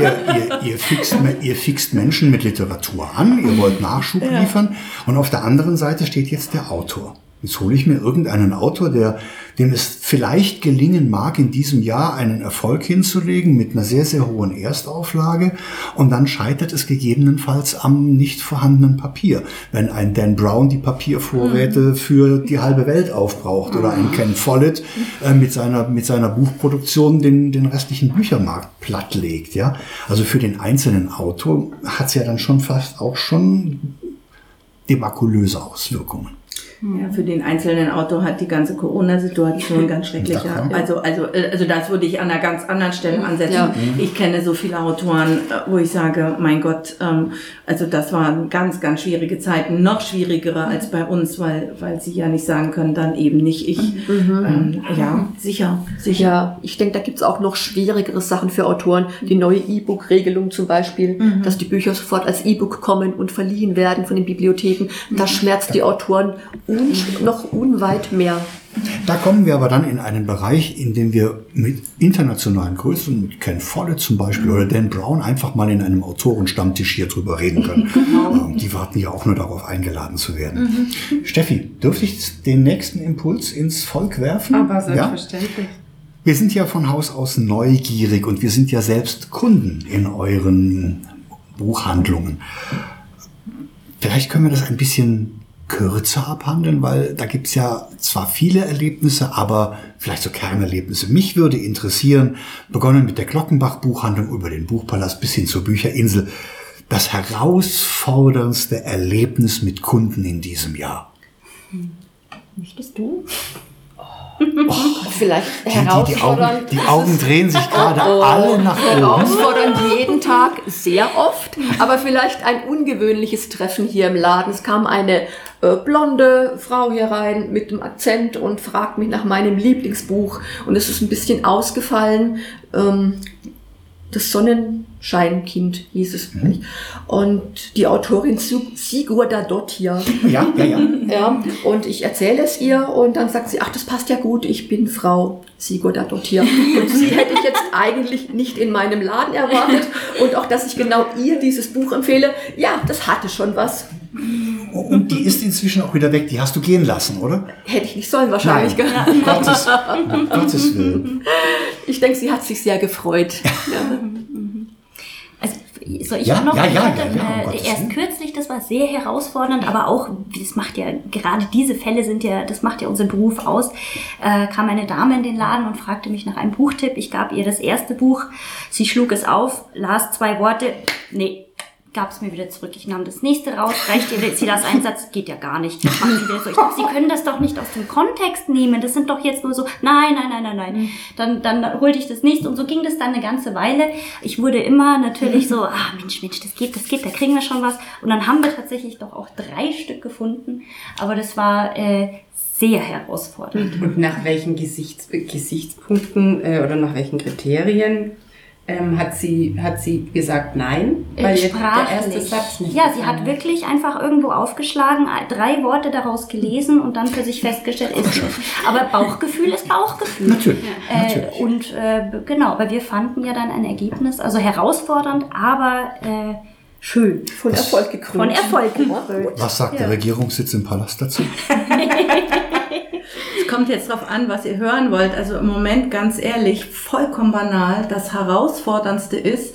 ihr, ihr, ihr, fixt, ihr fixt Menschen mit Literatur an, ihr wollt Nachschub liefern und auf der anderen Seite steht jetzt der Autor. Jetzt hole ich mir irgendeinen Autor, der, dem es vielleicht gelingen mag, in diesem Jahr einen Erfolg hinzulegen mit einer sehr, sehr hohen Erstauflage und dann scheitert es gegebenenfalls am nicht vorhandenen Papier. Wenn ein Dan Brown die Papiervorräte für die halbe Welt aufbraucht oder ein Ken Follett äh, mit seiner, mit seiner Buchproduktion den, den restlichen Büchermarkt plattlegt, ja. Also für den einzelnen Autor hat es ja dann schon fast auch schon demakulöse Auswirkungen. Ja, für den einzelnen Autor hat die ganze Corona-Situation ganz schreckliche. Ja. Also, also, äh, also das würde ich an einer ganz anderen Stelle ansetzen. Ja. Ich kenne so viele Autoren, äh, wo ich sage, mein Gott, ähm, also das waren ganz, ganz schwierige Zeiten, noch schwierigere als bei uns, weil, weil sie ja nicht sagen können, dann eben nicht ich. Ähm, ja, sicher, sicher. Ja, ich denke, da gibt's auch noch schwierigere Sachen für Autoren. Die neue E-Book-Regelung zum Beispiel, dass die Bücher sofort als E-Book kommen und verliehen werden von den Bibliotheken. Das schmerzt die Autoren un noch unweit mehr. Da kommen wir aber dann in einen Bereich, in dem wir mit internationalen Größen, mit Ken Follett zum Beispiel oder Dan Brown, einfach mal in einem Autorenstammtisch hier drüber reden können. Ähm, Die warten ja auch nur darauf, eingeladen zu werden. Steffi, dürfte ich den nächsten Impuls ins Volk werfen? Aber Ja? selbstverständlich. Wir sind ja von Haus aus neugierig und wir sind ja selbst Kunden in euren Buchhandlungen. Vielleicht können wir das ein bisschen kürzer abhandeln, weil da gibt's ja zwar viele Erlebnisse, aber vielleicht so Kernerlebnisse. Mich würde interessieren, begonnen mit der Glockenbach-Buchhandlung über den Buchpalast bis hin zur Bücherinsel, das herausforderndste Erlebnis mit Kunden in diesem Jahr. Möchtest du? Vielleicht Die, die, die, Augen, die Augen drehen sich gerade Oh, alle nach oben. Herausfordernd jeden Tag, sehr oft, aber vielleicht ein ungewöhnliches Treffen hier im Laden. Es kam eine äh, blonde Frau hier rein mit dem Akzent und fragt mich nach meinem Lieblingsbuch und es ist ein bisschen ausgefallen. Ähm, das Sonnenscheinkind hieß es. Und die Autorin Sigurda Dottir. Ja, ja, ja. Ja, und ich erzähle es ihr und dann sagt sie, ach, das passt ja gut, ich bin Frau Sigurda Dottir. Und sie hätte ich jetzt eigentlich nicht in meinem Laden erwartet und auch, dass ich genau ihr dieses Buch empfehle. Ja, das hatte schon was. Und die ist inzwischen auch wieder weg. Die hast du gehen lassen, oder? Hätte ich nicht sollen wahrscheinlich. Nein. Um Gottes, um Gottes Willen. Ich denke, sie hat sich sehr gefreut. Ja. Also, soll ich Ja, auch noch? ja, ja, hatte, ja, ja, um äh, erst kürzlich, das war sehr herausfordernd, aber auch, das macht ja, gerade diese Fälle sind ja, das macht ja unseren Beruf aus, äh, kam eine Dame in den Laden und fragte mich nach einem Buchtipp. Ich gab ihr das erste Buch, sie schlug es auf, las zwei Worte, nee, gab es mir wieder zurück. Ich nahm das nächste raus, reichte ihr, sie las einen Satz, geht ja gar nicht. Sie wieder so. Ich dachte, Sie können das doch nicht aus dem Kontext nehmen. Das sind doch jetzt nur so, nein, nein, nein, nein, nein. Dann, dann holte ich das nächste und so ging das dann eine ganze Weile. Ich wurde immer natürlich so, ah Mensch, Mensch, das geht, das geht, da kriegen wir schon was. Und dann haben wir tatsächlich doch auch drei Stück gefunden. Aber das war äh, sehr herausfordernd. Und nach welchen Gesichts Gesichtspunkten äh, oder nach welchen Kriterien ähm, hat, sie, hat sie gesagt Nein? Weil jetzt der erste. Satz nicht Ja, sie hat wirklich einfach irgendwo aufgeschlagen, drei Worte daraus gelesen und dann für sich festgestellt, ist nicht. Aber Bauchgefühl ist Bauchgefühl. Natürlich, Äh, natürlich. und äh, genau, aber wir fanden ja dann ein Ergebnis, also herausfordernd, aber äh, schön. Von Erfolg gekrönt. Von Erfolg gekrönt. Was sagt der Regierungssitz im Palast dazu? Kommt jetzt drauf an, was ihr hören wollt. Also im Moment, ganz ehrlich, vollkommen banal. Das Herausforderndste ist,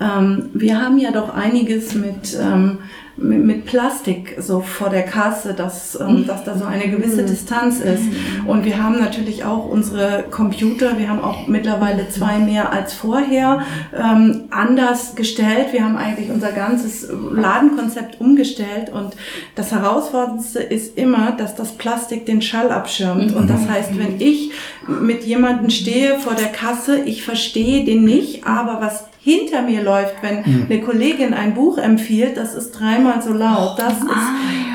ähm, wir haben ja doch einiges mit, ähm, mit, mit Plastik so vor der Kasse, dass, ähm, dass da so eine gewisse Distanz ist. Und wir haben natürlich auch unsere Computer, wir haben auch mittlerweile zwei mehr als vorher, ähm, anders gestellt. Wir haben eigentlich unser ganzes Ladenkonzept umgestellt. Und das Herausforderndste ist immer, dass das Plastik den Schall abschirmt. Und das heißt, wenn ich mit jemandem stehe vor der Kasse, ich verstehe den nicht, aber was hinter mir läuft, wenn eine Kollegin ein Buch empfiehlt, das ist dreimal so laut. Das ist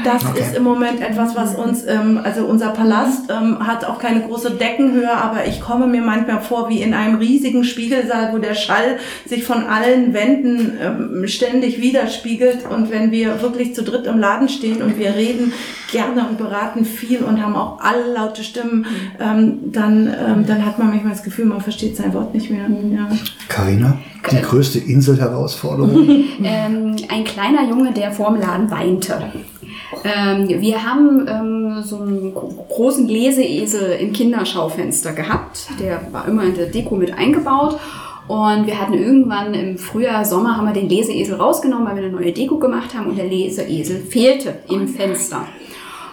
Das Okay. ist im Moment etwas, was uns, ähm, also unser Palast ähm, hat auch keine große Deckenhöhe, aber ich komme mir manchmal vor wie in einem riesigen Spiegelsaal, wo der Schall sich von allen Wänden ähm, ständig widerspiegelt. Und wenn wir wirklich zu dritt im Laden stehen und wir reden gerne und beraten viel und haben auch alle laute Stimmen, ähm, dann, ähm, dann hat man manchmal das Gefühl, man versteht sein Wort nicht mehr. Ja. Die größte Inselherausforderung. ähm, ein kleiner Junge, der vorm Laden weinte. Ähm, wir haben ähm, so einen gro- großen Leseesel im Kinderschaufenster gehabt. Der war immer in der Deko mit eingebaut. Und wir hatten irgendwann im Frühjahr, Sommer haben wir den Leseesel rausgenommen, weil wir eine neue Deko gemacht haben und der Leseesel fehlte im Fenster.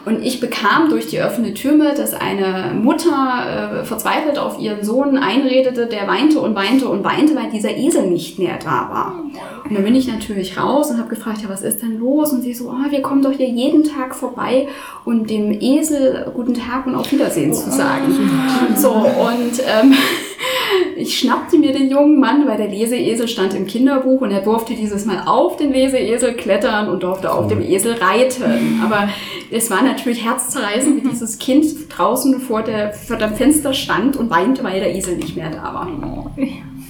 Und ich bekam durch die offene Tür mit, dass eine Mutter äh, verzweifelt auf ihren Sohn einredete, der weinte und weinte und weinte, weil dieser Esel nicht mehr da war. Und dann bin ich natürlich raus und habe gefragt, ja, was ist denn los? Und sie so, oh, wir kommen doch hier jeden Tag vorbei, um dem Esel guten Tag und auf Wiedersehen zu sagen. So, und ähm, ich schnappte mir den jungen Mann, weil der Leseesel stand im Kinderbuch und er durfte dieses Mal auf den Leseesel klettern und durfte auf dem Esel reiten. Aber es war natürlich herzzerreißend, wie dieses Kind draußen vor, der, vor dem Fenster stand und weinte, weil der Esel nicht mehr da war.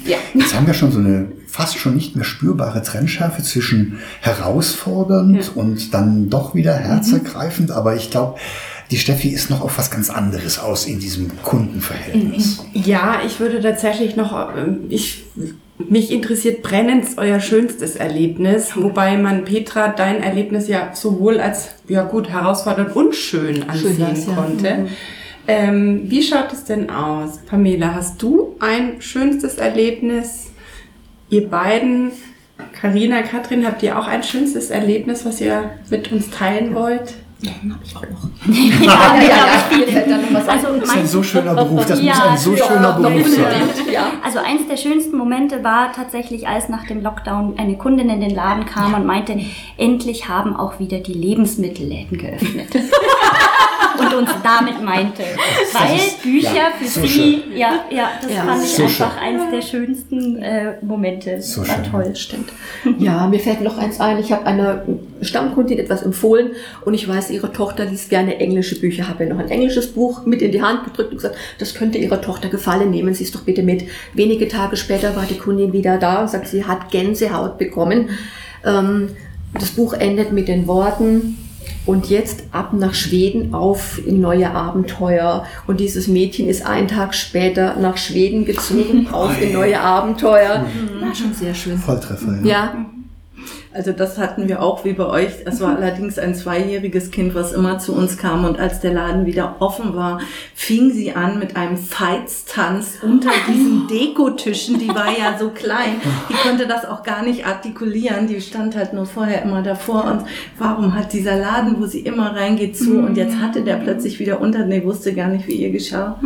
Ja. Jetzt haben wir schon so eine fast schon nicht mehr spürbare Trennschärfe zwischen herausfordernd und dann doch wieder herzergreifend. Aber ich glaube, die Steffi ist noch auf was ganz anderes aus in diesem Kundenverhältnis. Ja, ich würde tatsächlich noch, ähm, ich, mich interessiert brennend euer schönstes Erlebnis, wobei man Petra dein Erlebnis ja sowohl als, ja gut, herausfordernd und schön ansehen war's, ja. konnte. Ähm, wie schaut es denn aus? Pamela, hast du ein schönstes Erlebnis? Ihr beiden, Karina, Katrin, habt ihr auch ein schönstes Erlebnis, was ihr mit uns teilen wollt? Ja, ja, ja, viel fällt da noch was ein. Also Das ist ein so schöner Beruf. Das Ja, muss ein so ja, schöner Beruf sein. Ja. also eins der schönsten Momente war tatsächlich, als nach dem Lockdown eine Kundin in den Laden kam und meinte, endlich haben auch wieder die Lebensmittelläden geöffnet. und uns damit meinte. Weil Bücher für so sie, ja, ja, das Ja, fand ich so einfach schön. eins der schönsten äh, Momente. So war schön. toll. Stimmt. Ja, mir fällt noch eins ein. Ich habe einer Stammkundin etwas empfohlen und ich weiß, ihre Tochter liest gerne englische Bücher. Habe ihr noch ein englisches Buch mit in die Hand gedrückt und gesagt, das könnte ihrer Tochter gefallen. Nehmen Sie es doch bitte mit. Wenige Tage später war die Kundin wieder da und sagt, sie hat Gänsehaut bekommen. Ähm, das Buch endet mit den Worten, und jetzt ab nach Schweden auf in neue Abenteuer. Und dieses Mädchen ist einen Tag später nach Schweden gezogen, auf in neue Abenteuer. War schon sehr schön. Volltreffer, ja. Ja, Also das hatten wir auch wie bei euch. Es war allerdings ein zweijähriges Kind, was immer zu uns kam. Und als der Laden wieder offen war, fing sie an mit einem Feitstanz unter diesen Dekotischen. Die war ja so klein. Die konnte das auch gar nicht artikulieren. Die stand halt nur vorher immer davor. Und warum hat dieser Laden, wo sie immer reingeht, zu? Und jetzt hatte der plötzlich wieder unter. Nee, wusste gar nicht, wie ihr geschah.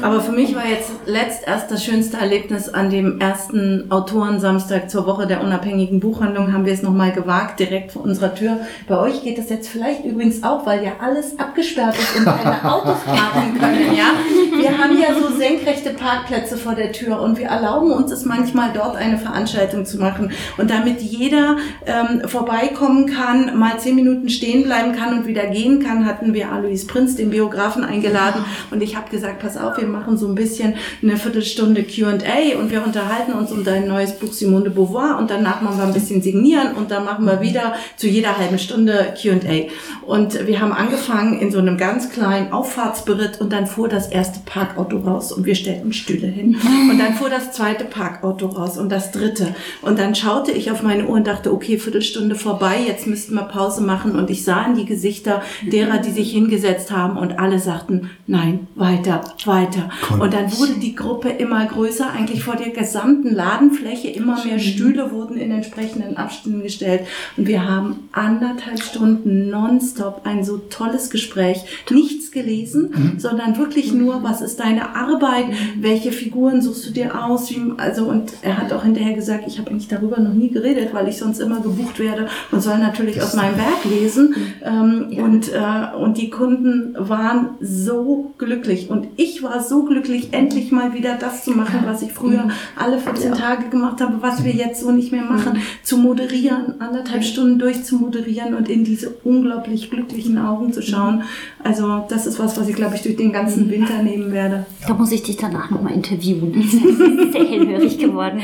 Aber für mich war jetzt letzt erst das schönste Erlebnis an dem ersten Autorensamstag zur Woche der unabhängigen Buchhandlung haben wir es nochmal gewagt, direkt vor unserer Tür. Bei euch geht das jetzt vielleicht übrigens auch, weil ja alles abgesperrt ist und keine Autos parken können, ja? Wir haben ja so senkrechte Parkplätze vor der Tür und wir erlauben uns es manchmal dort eine Veranstaltung zu machen. Und damit jeder ähm, vorbeikommen kann, mal zehn Minuten stehen bleiben kann und wieder gehen kann, hatten wir Alois Prinz, den Biografen, eingeladen. Und ich habe gesagt, pass auf, wir machen so ein bisschen eine Viertelstunde Q&A und wir unterhalten uns um dein neues Buch Simone de Beauvoir und danach machen wir ein bisschen signieren und dann machen wir wieder zu jeder halben Stunde Q&A. Und wir haben angefangen in so einem ganz kleinen Auffahrtsberitt und dann fuhr das erste Parkauto raus und wir stellten Stühle hin. Und dann fuhr das zweite Parkauto raus und das dritte. Und dann schaute ich auf meine Uhr und dachte, okay, Viertelstunde vorbei, jetzt müssten wir Pause machen. Und ich sah in die Gesichter derer, die sich hingesetzt haben und alle sagten, nein, weiter, weiter. Cool. Und dann wurde die Gruppe immer größer, eigentlich vor der gesamten Ladenfläche. Immer mehr Stühle wurden in entsprechenden Abständen gestellt. Und wir haben anderthalb Stunden nonstop ein so tolles Gespräch. Nichts gelesen, sondern wirklich nur, was ist deine Arbeit? Welche Figuren suchst du dir aus? Wie, also, und er hat auch hinterher gesagt, ich habe eigentlich darüber noch nie geredet, weil ich sonst immer gebucht werde und soll natürlich aus meinem Werk lesen. Ähm, und, äh, und die Kunden waren so glücklich. Und ich war so glücklich, endlich mal wieder das zu machen, was ich früher alle 14 Tage gemacht habe, was wir jetzt so nicht mehr machen, zu moderieren moderieren, anderthalb Stunden durchzumoderieren und in diese unglaublich glücklichen Augen zu schauen. Also das ist was, was ich glaube ich durch den ganzen Winter nehmen werde. Da muss ich dich danach nochmal interviewen. Das ist sehr hellhörig geworden.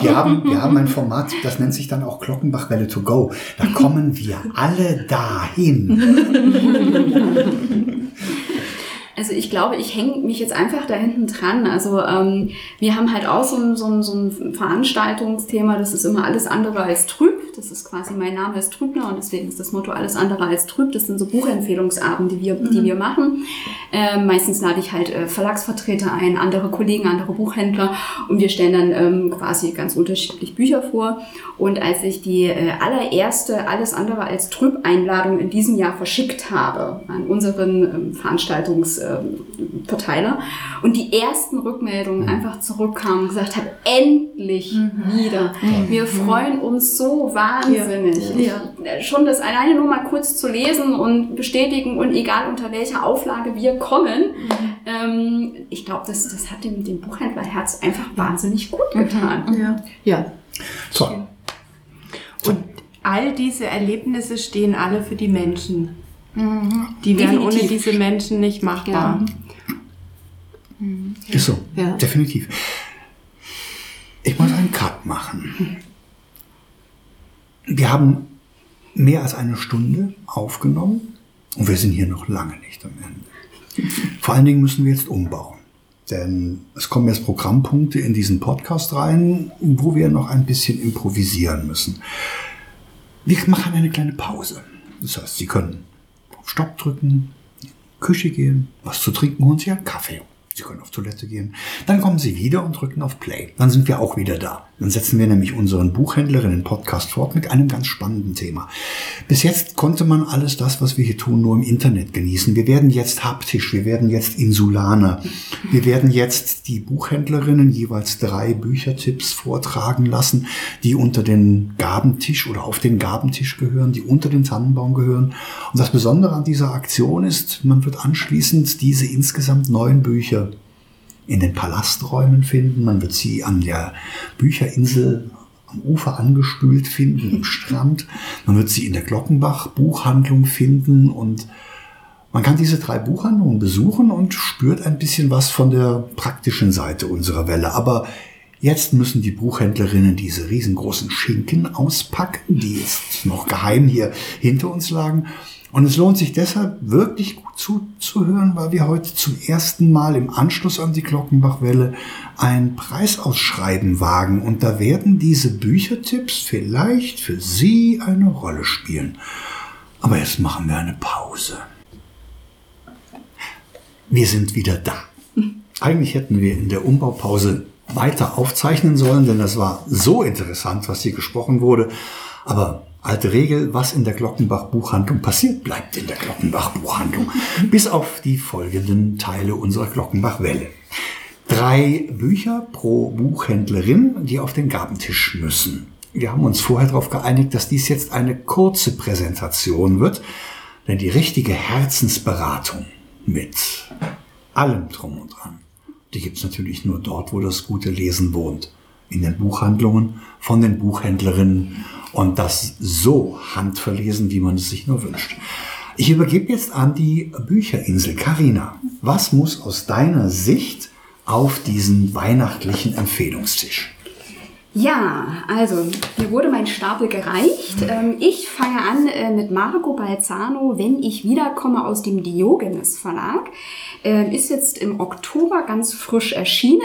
Wir haben, wir haben ein Format, das nennt sich dann auch Glockenbachwelle to go. Da kommen wir alle dahin. Also ich glaube, ich hänge mich jetzt einfach da hinten dran. Also ähm, wir haben halt auch so ein, so, ein, so ein Veranstaltungsthema, das ist immer alles andere als trüb. Das ist quasi, mein Name ist Trübner und deswegen ist das Motto alles andere als trüb. Das sind so Buchempfehlungsabende, die wir, die wir machen. Ähm, meistens lade ich halt äh, Verlagsvertreter ein, andere Kollegen, andere Buchhändler und wir stellen dann ähm, quasi ganz unterschiedlich Bücher vor. Und als ich die äh, allererste Alles andere als trüb Einladung in diesem Jahr verschickt habe an unseren ähm, Veranstaltungsverteiler und die ersten Rückmeldungen einfach zurückkamen und gesagt haben, endlich wieder. Wir freuen uns so wahnsinnig. Ja. Äh, Schon das alleine nur mal kurz zu lesen und bestätigen und egal unter welcher Auflage wir kommen, ähm, ich glaube, das, das hat dem, dem Buchhändlerherz einfach wahnsinnig gut getan. ja. Ja, So, Und all diese Erlebnisse stehen alle für die Menschen. Die wären ohne Definitiv. diese Menschen nicht machbar. ist so. Ja. Definitiv. Ich muss einen Cut machen. Wir haben mehr als eine Stunde aufgenommen und wir sind hier noch lange nicht am Ende. Vor allen Dingen müssen wir jetzt umbauen. Denn es kommen jetzt Programmpunkte in diesen Podcast rein, wo wir noch ein bisschen improvisieren müssen. Wir machen eine kleine Pause. Das heißt, Sie können auf Stopp drücken, in die Küche gehen, was zu trinken, holen Sie einen Kaffee. Sie können auf Toilette gehen. Dann kommen Sie wieder und drücken auf Play. Dann sind wir auch wieder da. Dann setzen wir nämlich unseren Buchhändlerinnen-Podcast fort mit einem ganz spannenden Thema. Bis jetzt konnte man alles das, was wir hier tun, nur im Internet genießen. Wir werden jetzt haptisch, wir werden jetzt insulaner. Wir werden jetzt die Buchhändlerinnen jeweils drei Büchertipps vortragen lassen, die unter den Gabentisch oder auf den Gabentisch gehören, die unter den Tannenbaum gehören. Und das Besondere an dieser Aktion ist, man wird anschließend diese insgesamt neun Bücher in den Palasträumen finden. Man wird sie an der Bücherinsel am Ufer angespült finden, im Strand. Man wird sie in der Glockenbach Buchhandlung finden und man kann diese drei Buchhandlungen besuchen und spürt ein bisschen was von der praktischen Seite unserer Welle. Aber jetzt müssen die Buchhändlerinnen diese riesengroßen Schinken auspacken, die jetzt noch geheim hier hinter uns lagen. Und es lohnt sich deshalb wirklich gut zuzuhören, weil wir heute zum ersten Mal im Anschluss an die Glockenbachwelle ein Preisausschreiben wagen. Und da werden diese Büchertipps vielleicht für Sie eine Rolle spielen. Aber jetzt machen wir eine Pause. Wir sind wieder da. Eigentlich hätten wir in der Umbaupause weiter aufzeichnen sollen, denn das war so interessant, was hier gesprochen wurde. Aber alte Regel, was in der Glockenbach Buchhandlung passiert, bleibt in der Glockenbach Buchhandlung. Bis auf die folgenden Teile unserer Glockenbach Welle. Drei Bücher pro Buchhändlerin, die auf den Gabentisch müssen. Wir haben uns vorher darauf geeinigt, dass dies jetzt eine kurze Präsentation wird, denn die richtige Herzensberatung mit allem drum und dran, die gibt's natürlich nur dort, wo das gute Lesen wohnt. In den Buchhandlungen, von den Buchhändlerinnen und das so handverlesen, wie man es sich nur wünscht. Ich übergebe jetzt an die Bücherinsel. Karina, was muss aus deiner Sicht auf diesen weihnachtlichen Empfehlungstisch? Ja, also mir wurde mein Stapel gereicht. Ähm, ich fange an äh, mit Marco Balzano, wenn ich wiederkomme aus dem Diogenes Verlag. Ähm, Ist jetzt im Oktober ganz frisch erschienen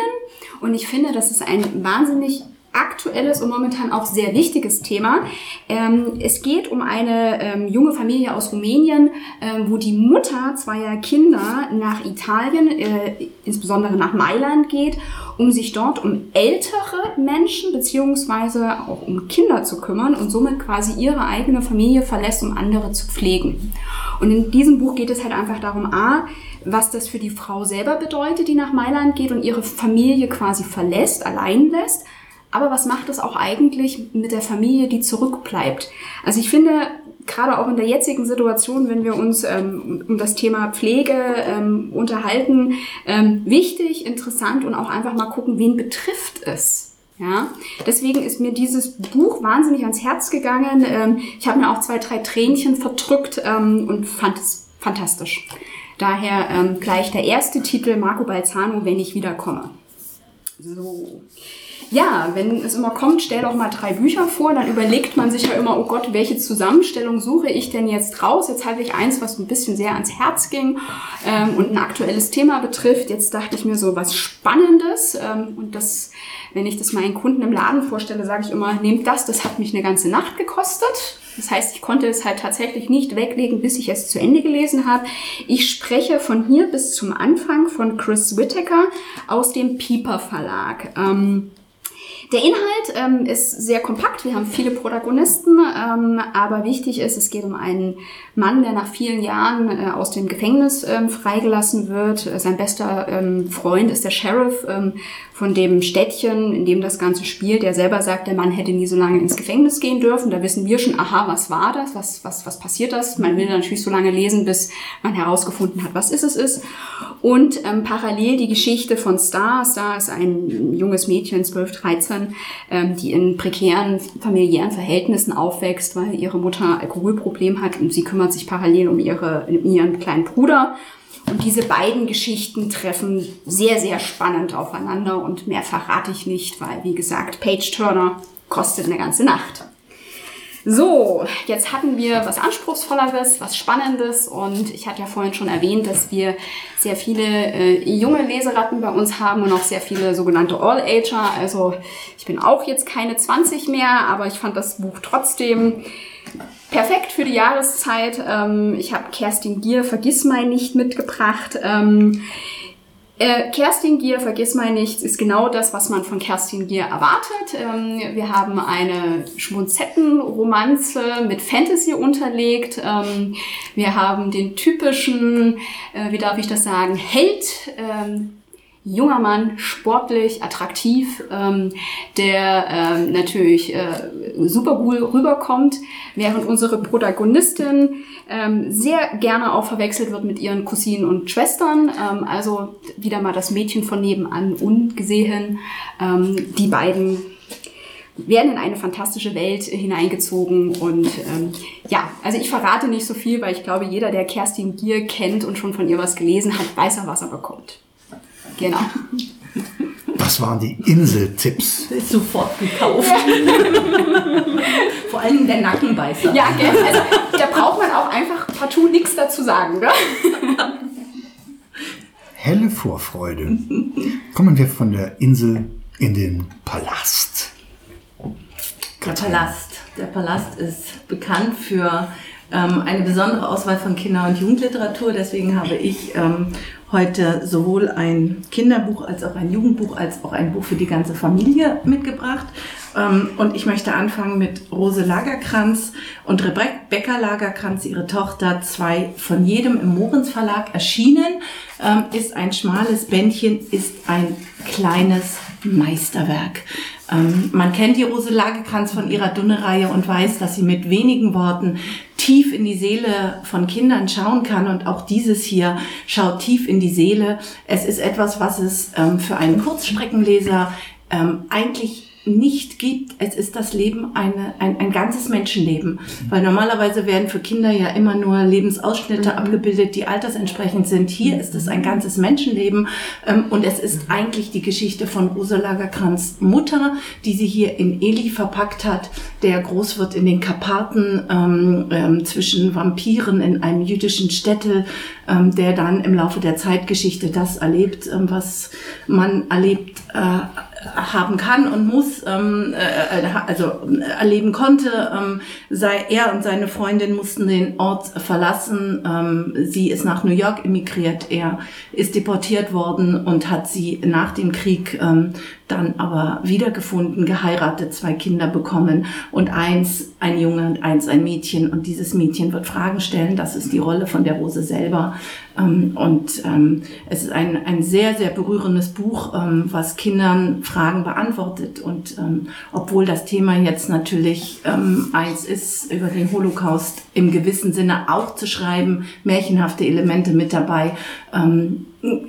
und ich finde, das ist ein wahnsinnig aktuelles und momentan auch sehr wichtiges Thema. Ähm, es geht um eine ähm, junge Familie aus Rumänien, ähm, wo die Mutter zweier Kinder nach Italien, äh, insbesondere nach Mailand geht, um sich dort um ältere Menschen beziehungsweise auch um Kinder zu kümmern und somit quasi ihre eigene Familie verlässt, um andere zu pflegen. Und in diesem Buch geht es halt einfach darum, a, was das für die Frau selber bedeutet, die nach Mailand geht und ihre Familie quasi verlässt, allein lässt. Aber was macht es auch eigentlich mit der Familie, die zurückbleibt? Also ich finde, gerade auch in der jetzigen Situation, wenn wir uns ähm, um das Thema Pflege ähm, unterhalten, ähm, wichtig, interessant und auch einfach mal gucken, wen betrifft es Ja, deswegen ist mir dieses Buch wahnsinnig ans Herz gegangen. Ähm, ich habe mir auch zwei, drei Tränchen verdrückt ähm, und fand es fantastisch. Daher ähm, gleich der erste Titel Marco Balzano, wenn ich wiederkomme. So. Ja, wenn es immer kommt, stell doch mal drei Bücher vor, dann überlegt man sich ja immer, oh Gott, welche Zusammenstellung suche ich denn jetzt raus? Jetzt hatte ich eins, was ein bisschen sehr ans Herz ging ähm, und ein aktuelles Thema betrifft. Jetzt dachte ich mir so was Spannendes ähm, und das, wenn ich das meinen Kunden im Laden vorstelle, sage ich immer, nehmt das, das hat mich eine ganze Nacht gekostet. Das heißt, ich konnte es halt tatsächlich nicht weglegen, bis ich es zu Ende gelesen habe. Ich spreche von hier bis zum Anfang von Chris Whittaker aus dem Pieper Verlag. Ähm, der Inhalt ähm, ist sehr kompakt. Wir haben viele Protagonisten, ähm, aber wichtig ist, es geht um einen Mann, der nach vielen Jahren äh, aus dem Gefängnis ähm, freigelassen wird. Sein bester ähm, Freund ist der Sheriff ähm, von dem Städtchen, in dem das Ganze spielt, der selber sagt, der Mann hätte nie so lange ins Gefängnis gehen dürfen. Da wissen wir schon, aha, was war das? Was, was, was passiert das? Man will natürlich so lange lesen, bis man herausgefunden hat, was ist es ist. Und ähm, parallel die Geschichte von Star. Star ist ein junges Mädchen, 12, 13, ähm, die in prekären familiären Verhältnissen aufwächst, weil ihre Mutter Alkoholproblem hat und sie kümmert sich parallel um, ihre, um ihren kleinen Bruder. Und diese beiden Geschichten treffen sehr, sehr spannend aufeinander und mehr verrate ich nicht, weil, wie gesagt, Page Turner kostet eine ganze Nacht. So, jetzt hatten wir was Anspruchsvolleres, was Spannendes und ich hatte ja vorhin schon erwähnt, dass wir sehr viele äh, junge Leseratten bei uns haben und auch sehr viele sogenannte All-Ager. Also ich bin auch jetzt keine 20 mehr, aber ich fand das Buch trotzdem perfekt für die Jahreszeit. Ähm, ich habe Kerstin Gier Vergiss mein nicht mitgebracht. Ähm, äh, Kerstin Gier, vergiss mal nichts, ist genau das, was man von Kerstin Gier erwartet. Ähm, wir haben eine Schmunzettenromanze mit Fantasy unterlegt. Ähm, wir haben den typischen, äh, wie darf ich das sagen, Held, ähm, junger Mann, sportlich, attraktiv, ähm, der ähm, natürlich äh, super cool rüberkommt, während unsere Protagonistin ähm, sehr gerne auch verwechselt wird mit ihren Cousinen und Schwestern. Ähm, also wieder mal das Mädchen von nebenan ungesehen. Ähm, die beiden werden in eine fantastische Welt hineingezogen und ähm, ja, also ich verrate nicht so viel, weil ich glaube, jeder, der Kerstin Gier kennt und schon von ihr was gelesen hat, weiß er, was er bekommt. Genau. Das waren die Inseltipps. Ist sofort gekauft. Vor allem der Nackenbeißer. Ja, gell? Also, da braucht man auch einfach partout nichts dazu sagen, gell? Helle Vorfreude. Kommen wir von der Insel in den Palast. Der Palast. Der Palast ist bekannt für ähm, eine besondere Auswahl von Kinder- und Jugendliteratur. Deswegen habe ich ähm, heute sowohl ein Kinderbuch als auch ein Jugendbuch als auch ein Buch für die ganze Familie mitgebracht. Ähm, und ich möchte anfangen mit Rose Lagerkranz und Rebecca Lagerkranz, ihre Tochter, zwei von jedem im Mohrens Verlag erschienen. Ähm, ist ein schmales Bändchen, ist ein kleines Meisterwerk. Ähm, man kennt die Rose Lagerkranz von ihrer Dunne-Reihe und weiß, dass sie mit wenigen Worten tief in die Seele von Kindern schauen kann und auch dieses hier schaut tief in die Seele. Es ist etwas, was es ähm, für einen Kurzstreckenleser ähm, eigentlich nicht gibt. Es ist das Leben eine, ein, ein ganzes Menschenleben. Weil normalerweise werden für Kinder ja immer nur Lebensausschnitte abgebildet, die altersentsprechend sind. Hier ist es ein ganzes Menschenleben. Ähm, und es ist eigentlich die Geschichte von Rosa Lagerkrans Mutter, die sie hier in Eli verpackt hat, der groß wird in den Karpaten ähm, ähm, zwischen Vampiren in einem jüdischen Städtel, ähm, der dann im Laufe der Zeitgeschichte das erlebt, ähm, was man erlebt äh, haben kann und muss, ähm, äh, äh also erleben konnte. Ähm, sei er und seine Freundin mussten den Ort verlassen. Ähm, sie ist nach New York emigriert. Er ist deportiert worden und hat sie nach dem Krieg ähm, dann aber wiedergefunden, geheiratet, zwei Kinder bekommen und eins ein Junge und eins ein Mädchen. Und dieses Mädchen wird Fragen stellen. Das ist die Rolle von der Rose selber. Ähm, und ähm, es ist ein, ein sehr, sehr berührendes Buch, ähm, was Kindern Fragen beantwortet. Und obwohl das Thema jetzt natürlich eins ist, über den Holocaust im gewissen Sinne auch zu schreiben, märchenhafte Elemente mit dabei,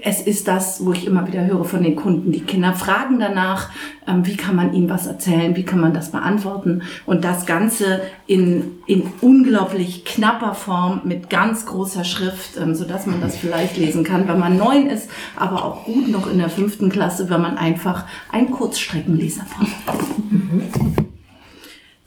es ist das, wo ich immer wieder höre von den Kunden. Die Kinder fragen danach, ähm, wie kann man ihnen was erzählen, wie kann man das beantworten. Und das Ganze in, in unglaublich knapper Form mit ganz großer Schrift, ähm, sodass man das vielleicht lesen kann, wenn man neun ist, aber auch gut noch in der fünften Klasse, wenn man einfach ein Kurzstreckenleser braucht.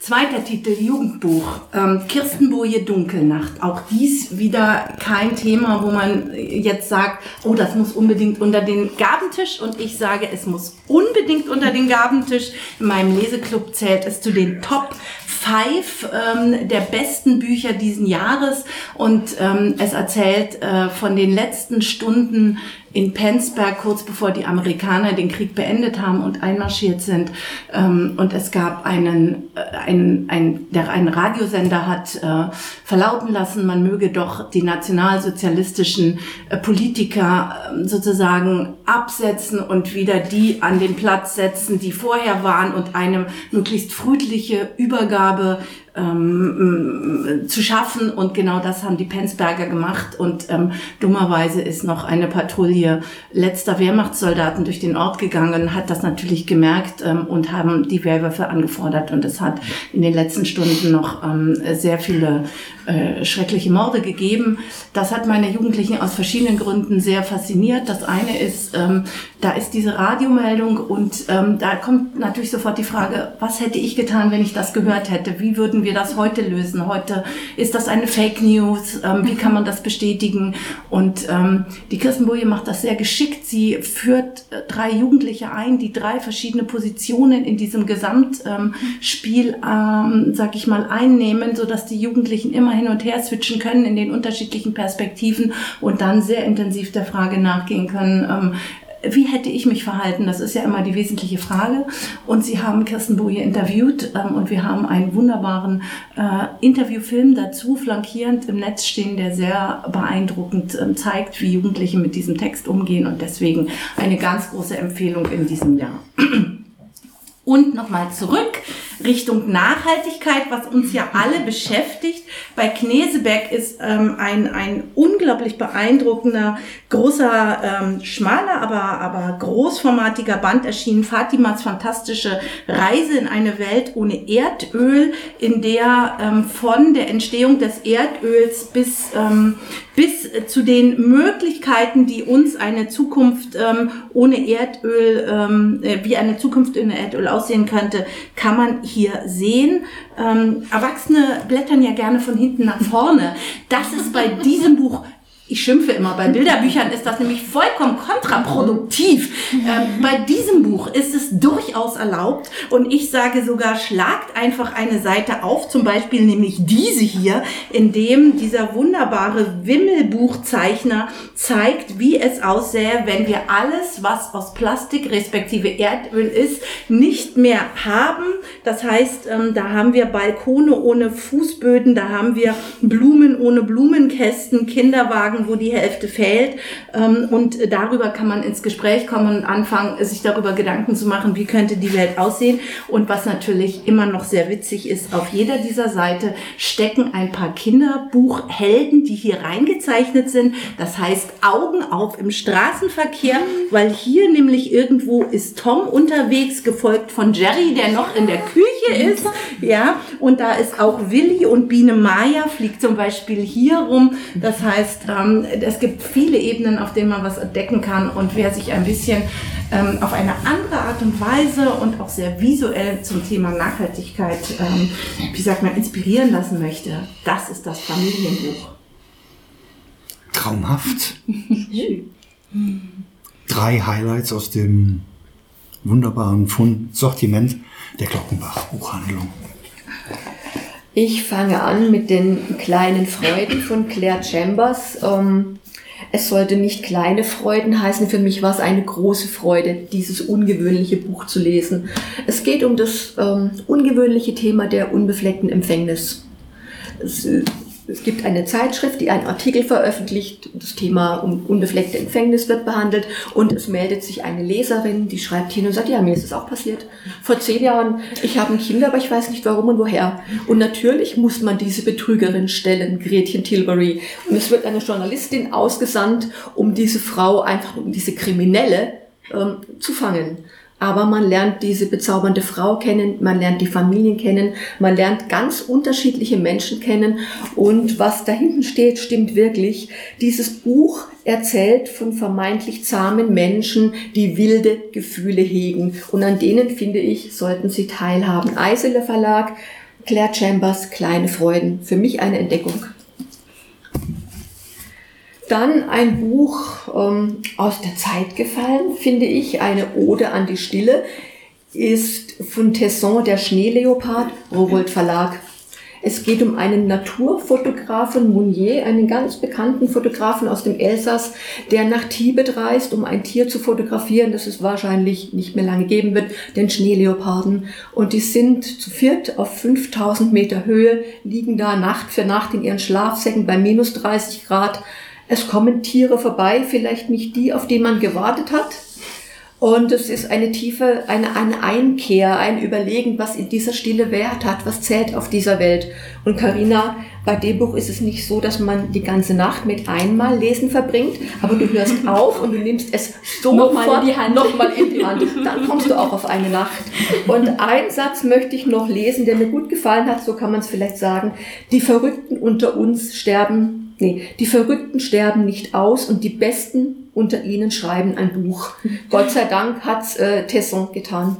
Zweiter Titel, Jugendbuch. Ähm, Kirstenboje Dunkelnacht. Auch dies wieder kein Thema, wo man jetzt sagt, oh, das muss unbedingt unter den Gabentisch. Und ich sage, es muss unbedingt unter den Gabentisch. In meinem Leseklub zählt es zu den Top Five ähm, der besten Bücher diesen Jahres. Und ähm, es erzählt äh, von den letzten Stunden in Penzberg, kurz bevor die Amerikaner den Krieg beendet haben und einmarschiert sind. Ähm, und es gab einen, äh, einen, einen, der einen Radiosender hat äh, verlauten lassen, man möge doch die nationalsozialistischen äh, Politiker äh, sozusagen absetzen und wieder die an den Platz setzen, die vorher waren und eine möglichst friedliche Übergabe ähm, zu schaffen. Und genau das haben die Penzberger gemacht. Und ähm, dummerweise ist noch eine Patrouille letzter Wehrmachtssoldaten durch den Ort gegangen, hat das natürlich gemerkt ähm, und haben die Wehrwürfe angefordert. Und es hat in den letzten Stunden noch ähm, sehr viele äh, schreckliche Morde gegeben. Das hat meine Jugendlichen aus verschiedenen Gründen sehr fasziniert. Das eine ist, ähm, da ist diese Radiomeldung und ähm, da kommt natürlich sofort die Frage, was hätte ich getan, wenn ich das gehört hätte? Wie würden wir das heute lösen? Heute ist das eine Fake News. Ähm, wie kann man das bestätigen? Und ähm, die Kirstenboje macht das sehr geschickt. Sie führt äh, drei Jugendliche ein, die drei verschiedene Positionen in diesem Gesamtspiel, ähm, sag ich mal, einnehmen, so dass die Jugendlichen immer hin und her switchen können in den unterschiedlichen Perspektiven und dann sehr intensiv der Frage nachgehen können, ähm, wie hätte ich mich verhalten? Das ist ja immer die wesentliche Frage. Und Sie haben Kirsten Boje interviewt ähm, und wir haben einen wunderbaren äh, Interviewfilm dazu flankierend im Netz stehen, der sehr beeindruckend äh, zeigt, wie Jugendliche mit diesem Text umgehen und deswegen eine ganz große Empfehlung in diesem Jahr. Und nochmal zurück Richtung Nachhaltigkeit, was uns ja alle beschäftigt. Bei Knesebeck ist ähm, ein, ein unglaublich beeindruckender, großer, ähm, schmaler, aber, aber großformatiger Band erschienen. Fatimas fantastische Reise in eine Welt ohne Erdöl, in der ähm, von der Entstehung des Erdöls bis, ähm, bis zu den Möglichkeiten, die uns eine Zukunft ähm, ohne Erdöl, ähm, äh, wie eine Zukunft ohne Erdöl aussehen könnte, kann man hier sehen. Ähm, Erwachsene blättern ja gerne von hinten nach vorne. Das ist bei diesem Buch ich schimpfe immer, bei Bilderbüchern ist das nämlich vollkommen kontraproduktiv. Ähm, bei diesem Buch ist es durchaus erlaubt und ich sage sogar, schlagt einfach eine Seite auf, zum Beispiel nämlich diese hier, in dem dieser wunderbare Wimmelbuchzeichner zeigt, wie es aussähe, wenn wir alles, was aus Plastik respektive Erdöl ist, nicht mehr haben. Das heißt, ähm, da haben wir Balkone ohne Fußböden, da haben wir Blumen ohne Blumenkästen, Kinderwagen wo die Hälfte fehlt. Ähm, und darüber kann man ins Gespräch kommen und anfangen, sich darüber Gedanken zu machen, wie könnte die Welt aussehen. Und was natürlich immer noch sehr witzig ist, auf jeder dieser Seite stecken ein paar Kinderbuchhelden, die hier reingezeichnet sind. Das heißt Augen auf im Straßenverkehr, weil hier nämlich irgendwo ist Tom unterwegs, gefolgt von Jerry, der noch in der Küche ist. Ja, und da ist auch Willi und Biene Maya fliegt zum Beispiel hier rum. Das heißt, ähm, es gibt viele Ebenen, auf denen man was entdecken kann und wer sich ein bisschen ähm, auf eine andere Art und Weise und auch sehr visuell zum Thema Nachhaltigkeit, ähm, wie sagt man, inspirieren lassen möchte, das ist das Familienbuch. Traumhaft. Drei Highlights aus dem wunderbaren Fund Sortiment der Glockenbach Buchhandlung. Ich fange an mit den kleinen Freuden von Claire Chambers. Ähm, es sollte nicht kleine Freuden heißen. Für mich war es eine große Freude, dieses ungewöhnliche Buch zu lesen. Es geht um das ähm, ungewöhnliche Thema der unbefleckten Empfängnis. Es, es gibt eine Zeitschrift, die einen Artikel veröffentlicht, das Thema unbefleckte Empfängnis wird behandelt und es meldet sich eine Leserin, die schreibt hin und sagt, ja, mir ist es auch passiert. Vor zehn Jahren, ich habe ein Kind, aber ich weiß nicht warum und woher. Und natürlich muss man diese Betrügerin stellen, Gretchen Tilbury. Und es wird eine Journalistin ausgesandt, um diese Frau, einfach um diese Kriminelle ähm, zu fangen aber man lernt diese bezaubernde Frau kennen, man lernt die Familien kennen, man lernt ganz unterschiedliche Menschen kennen und was da hinten steht, stimmt wirklich. Dieses Buch erzählt von vermeintlich zahmen Menschen, die wilde Gefühle hegen und an denen, finde ich, sollten Sie teilhaben. Eisele Verlag, Claire Chambers, Kleine Freuden. Für mich eine Entdeckung. Dann ein Buch ähm, aus der Zeit gefallen, finde ich, eine Ode an die Stille, ist von Tesson, der Schneeleopard, Rowold Verlag. Es geht um einen Naturfotografen Mounier, einen ganz bekannten Fotografen aus dem Elsass, der nach Tibet reist, um ein Tier zu fotografieren, das es wahrscheinlich nicht mehr lange geben wird, den Schneeleoparden. Und die sind zu viert auf 5000 Meter Höhe, liegen da Nacht für Nacht in ihren Schlafsäcken bei minus 30 Grad es kommen Tiere vorbei, vielleicht nicht die, auf die man gewartet hat. Und es ist eine tiefe, eine, eine Einkehr, ein Überlegen, was in dieser Stille Wert hat, was zählt auf dieser Welt. Und Karina, bei dem Buch ist es nicht so, dass man die ganze Nacht mit einmal Lesen verbringt, aber du hörst auf und du nimmst es sofort in die Hand, nochmal in die Hand. Dann kommst du auch auf eine Nacht. Und einen Satz möchte ich noch lesen, der mir gut gefallen hat, so kann man es vielleicht sagen. Die Verrückten unter uns sterben Nee, die Verrückten sterben nicht aus und die Besten unter ihnen schreiben ein Buch. Gott sei Dank hat's äh, Tesson getan.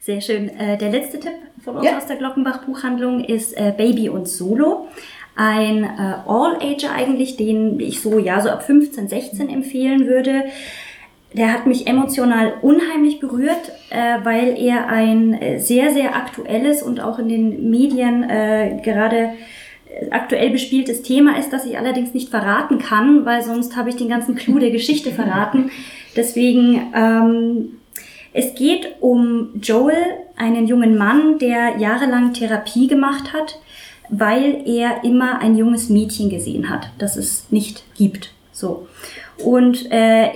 Sehr schön. Äh, der letzte Tipp von uns ja. aus der Glockenbach Buchhandlung ist äh, Baby und Solo. Ein äh, All-Ager eigentlich, den ich so, ja, so ab 15, 16 empfehlen würde. Der hat mich emotional unheimlich berührt, äh, weil er ein äh, sehr, sehr aktuelles und auch in den Medien äh, gerade aktuell bespieltes Thema ist, das ich allerdings nicht verraten kann, weil sonst habe ich den ganzen Clou der Geschichte verraten. Deswegen, ähm, es geht um Joel, einen jungen Mann, der jahrelang Therapie gemacht hat, weil er immer ein junges Mädchen gesehen hat, das es nicht gibt. So. Und äh,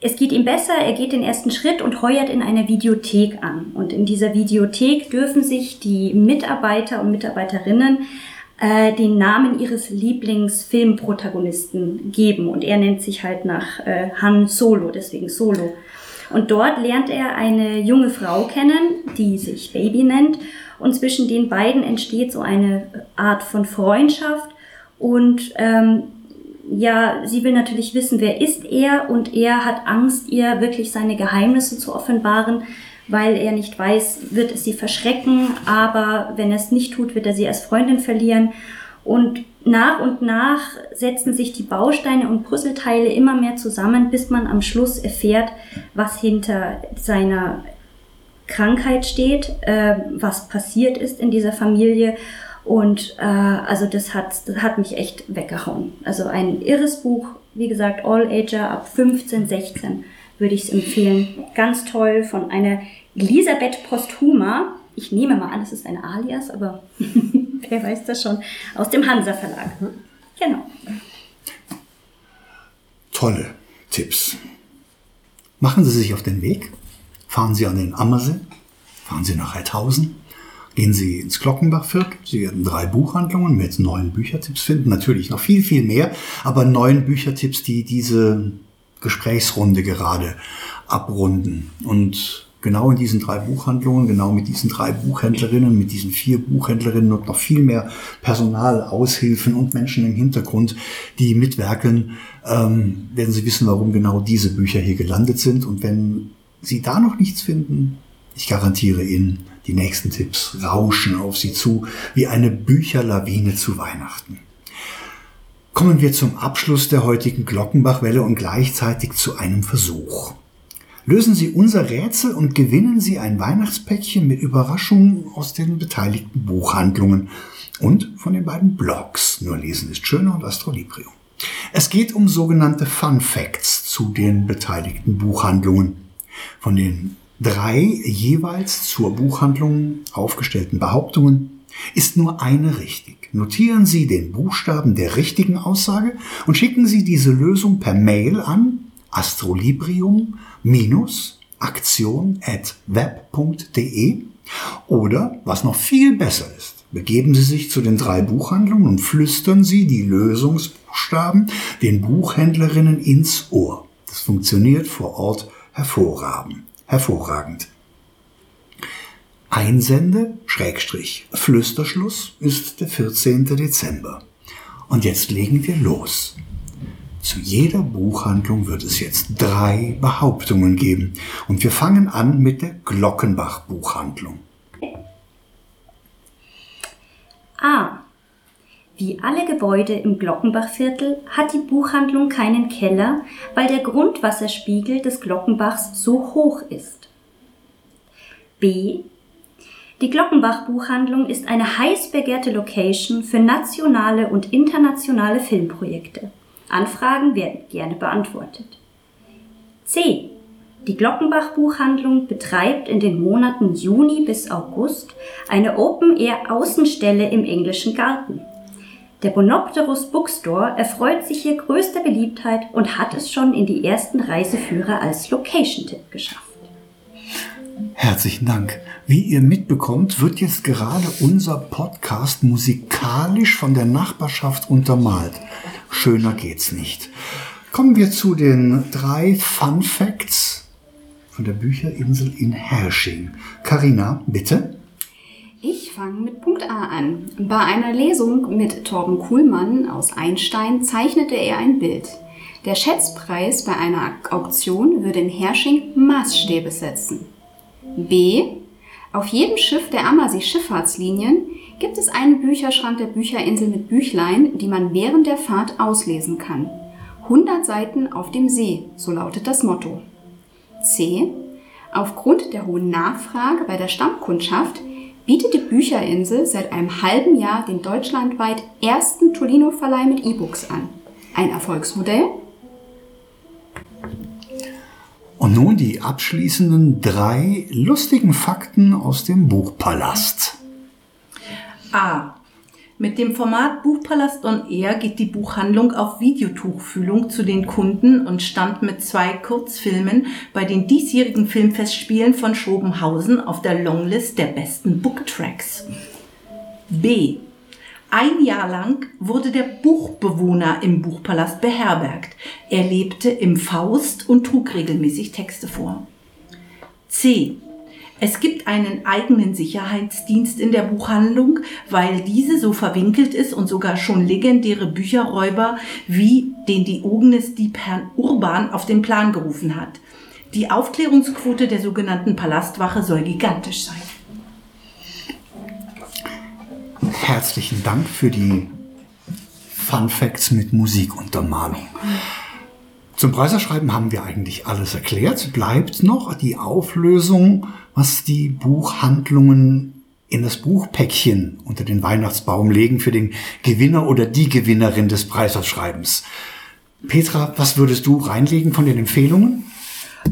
es geht ihm besser, er geht den ersten Schritt und heuert in einer Videothek an. Und in dieser Videothek dürfen sich die Mitarbeiter und Mitarbeiterinnen äh, den Namen ihres Lieblingsfilmprotagonisten geben. Und er nennt sich halt nach äh, Han Solo, deswegen Solo. Und dort lernt er eine junge Frau kennen, die sich Baby nennt. Und zwischen den beiden entsteht so eine Art von Freundschaft. Und ähm, ja, sie will natürlich wissen, wer ist er. Und er hat Angst, ihr wirklich seine Geheimnisse zu offenbaren weil er nicht weiß, wird es sie verschrecken, aber wenn er es nicht tut, wird er sie als Freundin verlieren. Und nach und nach setzen sich die Bausteine und Puzzleteile immer mehr zusammen, bis man am Schluss erfährt, was hinter seiner Krankheit steht, äh, was passiert ist in dieser Familie. Und äh, also das hat, das hat mich echt weggehauen. Also ein irres Buch, wie gesagt, All Ager ab 15, 16 würde ich es empfehlen. Ganz toll von einer Elisabeth Posthuma, ich nehme mal an, es ist ein Alias, aber wer weiß das schon, aus dem Hansa Verlag. Genau. Tolle Tipps. Machen Sie sich auf den Weg, fahren Sie an den Ammersee, fahren Sie nach Heidhausen, gehen Sie ins Glockenbachviertel. Sie werden drei Buchhandlungen mit neuen Büchertipps finden. Natürlich noch viel, viel mehr, aber neuen Büchertipps, die diese Gesprächsrunde gerade abrunden. Und genau in diesen drei Buchhandlungen, genau mit diesen drei Buchhändlerinnen, mit diesen vier Buchhändlerinnen und noch viel mehr Personal, Aushilfen und Menschen im Hintergrund, die mitwerken, ähm, werden Sie wissen, warum genau diese Bücher hier gelandet sind. Und wenn Sie da noch nichts finden, ich garantiere Ihnen, die nächsten Tipps rauschen auf Sie zu wie eine Bücherlawine zu Weihnachten. Kommen wir zum Abschluss der heutigen Glockenbachwelle und gleichzeitig zu einem Versuch. Lösen Sie unser Rätsel und gewinnen Sie ein Weihnachtspäckchen mit Überraschungen aus den beteiligten Buchhandlungen und von den beiden Blogs. Nur lesen ist schöner und Astrolibrio. Es geht um sogenannte Fun Facts zu den beteiligten Buchhandlungen. Von den drei jeweils zur Buchhandlung aufgestellten Behauptungen ist nur eine richtig. Notieren Sie den Buchstaben der richtigen Aussage und schicken Sie diese Lösung per Mail an astrolibrium-aktion.web.de oder, was noch viel besser ist, begeben Sie sich zu den drei Buchhandlungen und flüstern Sie die Lösungsbuchstaben den Buchhändlerinnen ins Ohr. Das funktioniert vor Ort hervorragend. hervorragend. Einsende, Schrägstrich, Flüsterschluss ist der 14. Dezember. Und jetzt legen wir los. Zu jeder Buchhandlung wird es jetzt drei Behauptungen geben. Und wir fangen an mit der Glockenbach Buchhandlung. A. Wie alle Gebäude im Glockenbachviertel hat die Buchhandlung keinen Keller, weil der Grundwasserspiegel des Glockenbachs so hoch ist. B. Die Glockenbach Buchhandlung ist eine heiß begehrte Location für nationale und internationale Filmprojekte. Anfragen werden gerne beantwortet. C. Die Glockenbach Buchhandlung betreibt in den Monaten Juni bis August eine Open-Air-Außenstelle im englischen Garten. Der Bonopterus Bookstore erfreut sich hier größter Beliebtheit und hat es schon in die ersten Reiseführer als Location-Tipp geschafft. Herzlichen Dank. Wie ihr mitbekommt, wird jetzt gerade unser Podcast musikalisch von der Nachbarschaft untermalt. Schöner geht's nicht. Kommen wir zu den drei Fun Facts von der Bücherinsel in Hersching. Karina, bitte. Ich fange mit Punkt A an. Bei einer Lesung mit Torben Kuhlmann aus Einstein zeichnete er ein Bild. Der Schätzpreis bei einer Auktion würde in Hersching Maßstäbe setzen. B. Auf jedem Schiff der Ammersee Schifffahrtslinien gibt es einen Bücherschrank der Bücherinsel mit Büchlein, die man während der Fahrt auslesen kann. 100 Seiten auf dem See, so lautet das Motto. C. Aufgrund der hohen Nachfrage bei der Stammkundschaft bietet die Bücherinsel seit einem halben Jahr den deutschlandweit ersten Tolino-Verleih mit E-Books an. Ein Erfolgsmodell? Und nun die abschließenden drei lustigen Fakten aus dem Buchpalast. A. Mit dem Format Buchpalast on Air geht die Buchhandlung auf Videotuchfühlung zu den Kunden und stand mit zwei Kurzfilmen bei den diesjährigen Filmfestspielen von Schobenhausen auf der Longlist der besten Booktracks. B. Ein Jahr lang wurde der Buchbewohner im Buchpalast beherbergt. Er lebte im Faust und trug regelmäßig Texte vor. C. Es gibt einen eigenen Sicherheitsdienst in der Buchhandlung, weil diese so verwinkelt ist und sogar schon legendäre Bücherräuber wie den Diogenes-Dieb Herrn Urban auf den Plan gerufen hat. Die Aufklärungsquote der sogenannten Palastwache soll gigantisch sein. Herzlichen Dank für die Fun Facts mit Musikuntermalung. Zum Preiserschreiben haben wir eigentlich alles erklärt. Bleibt noch die Auflösung, was die Buchhandlungen in das Buchpäckchen unter den Weihnachtsbaum legen für den Gewinner oder die Gewinnerin des Preiserschreibens. Petra, was würdest du reinlegen von den Empfehlungen?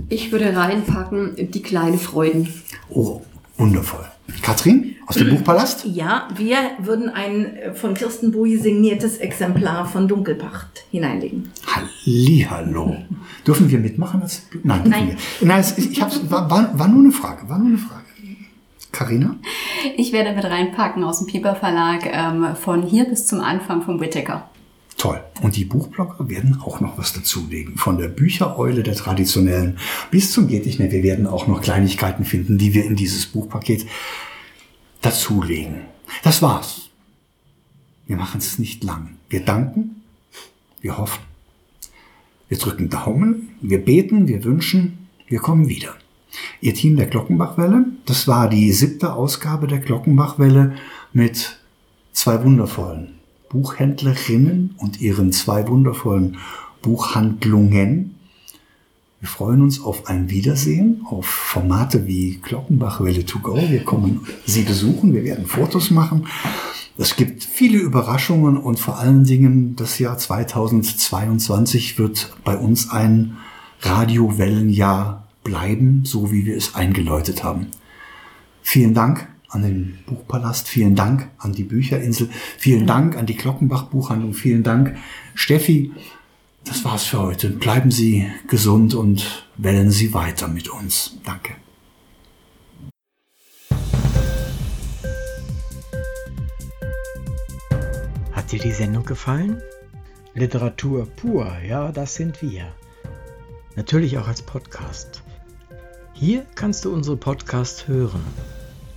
Ich würde reinpacken die kleine Freuden. Oh, wundervoll. Katrin aus dem Buchpalast? Ja, wir würden ein äh, von Kirsten Boje signiertes Exemplar von Dunkelpacht hineinlegen. Hallihallo. Dürfen wir mitmachen? Als, nein, Nein. wir. Nein, es, ich hab's, war, war, war nur eine Frage. War nur eine Frage. Carina? Ich werde mit reinpacken aus dem Pieper Verlag ähm, von hier bis zum Anfang vom Whittaker. Toll. Und die Buchblogger werden auch noch was dazulegen. Von der Büchereule der traditionellen bis zum geht nicht mehr. Wir werden auch noch Kleinigkeiten finden, die wir in dieses Buchpaket dazulegen. Das war's. Wir machen es nicht lang. Wir danken, wir hoffen, wir drücken Daumen, wir beten, wir wünschen, wir kommen wieder. Ihr Team der Glockenbachwelle, das war die siebte Ausgabe der Glockenbachwelle mit zwei wundervollen Buchhändlerinnen und ihren zwei wundervollen Buchhandlungen. Wir freuen uns auf ein Wiedersehen, auf Formate wie Glockenbachwelle to go. Wir kommen Sie besuchen, wir werden Fotos machen. Es gibt viele Überraschungen und vor allen Dingen das Jahr 2022 wird bei uns ein Radiowellenjahr bleiben, so wie wir es eingeläutet haben. Vielen Dank an den Buchpalast, vielen Dank an die Bücherinsel, vielen Dank an die Glockenbach Buchhandlung, vielen Dank Steffi. Das war's für heute. Bleiben Sie gesund und wählen Sie weiter mit uns. Danke. Hat dir die Sendung gefallen? Literatur pur, ja, das sind wir. Natürlich auch als Podcast. Hier kannst du unsere Podcasts hören.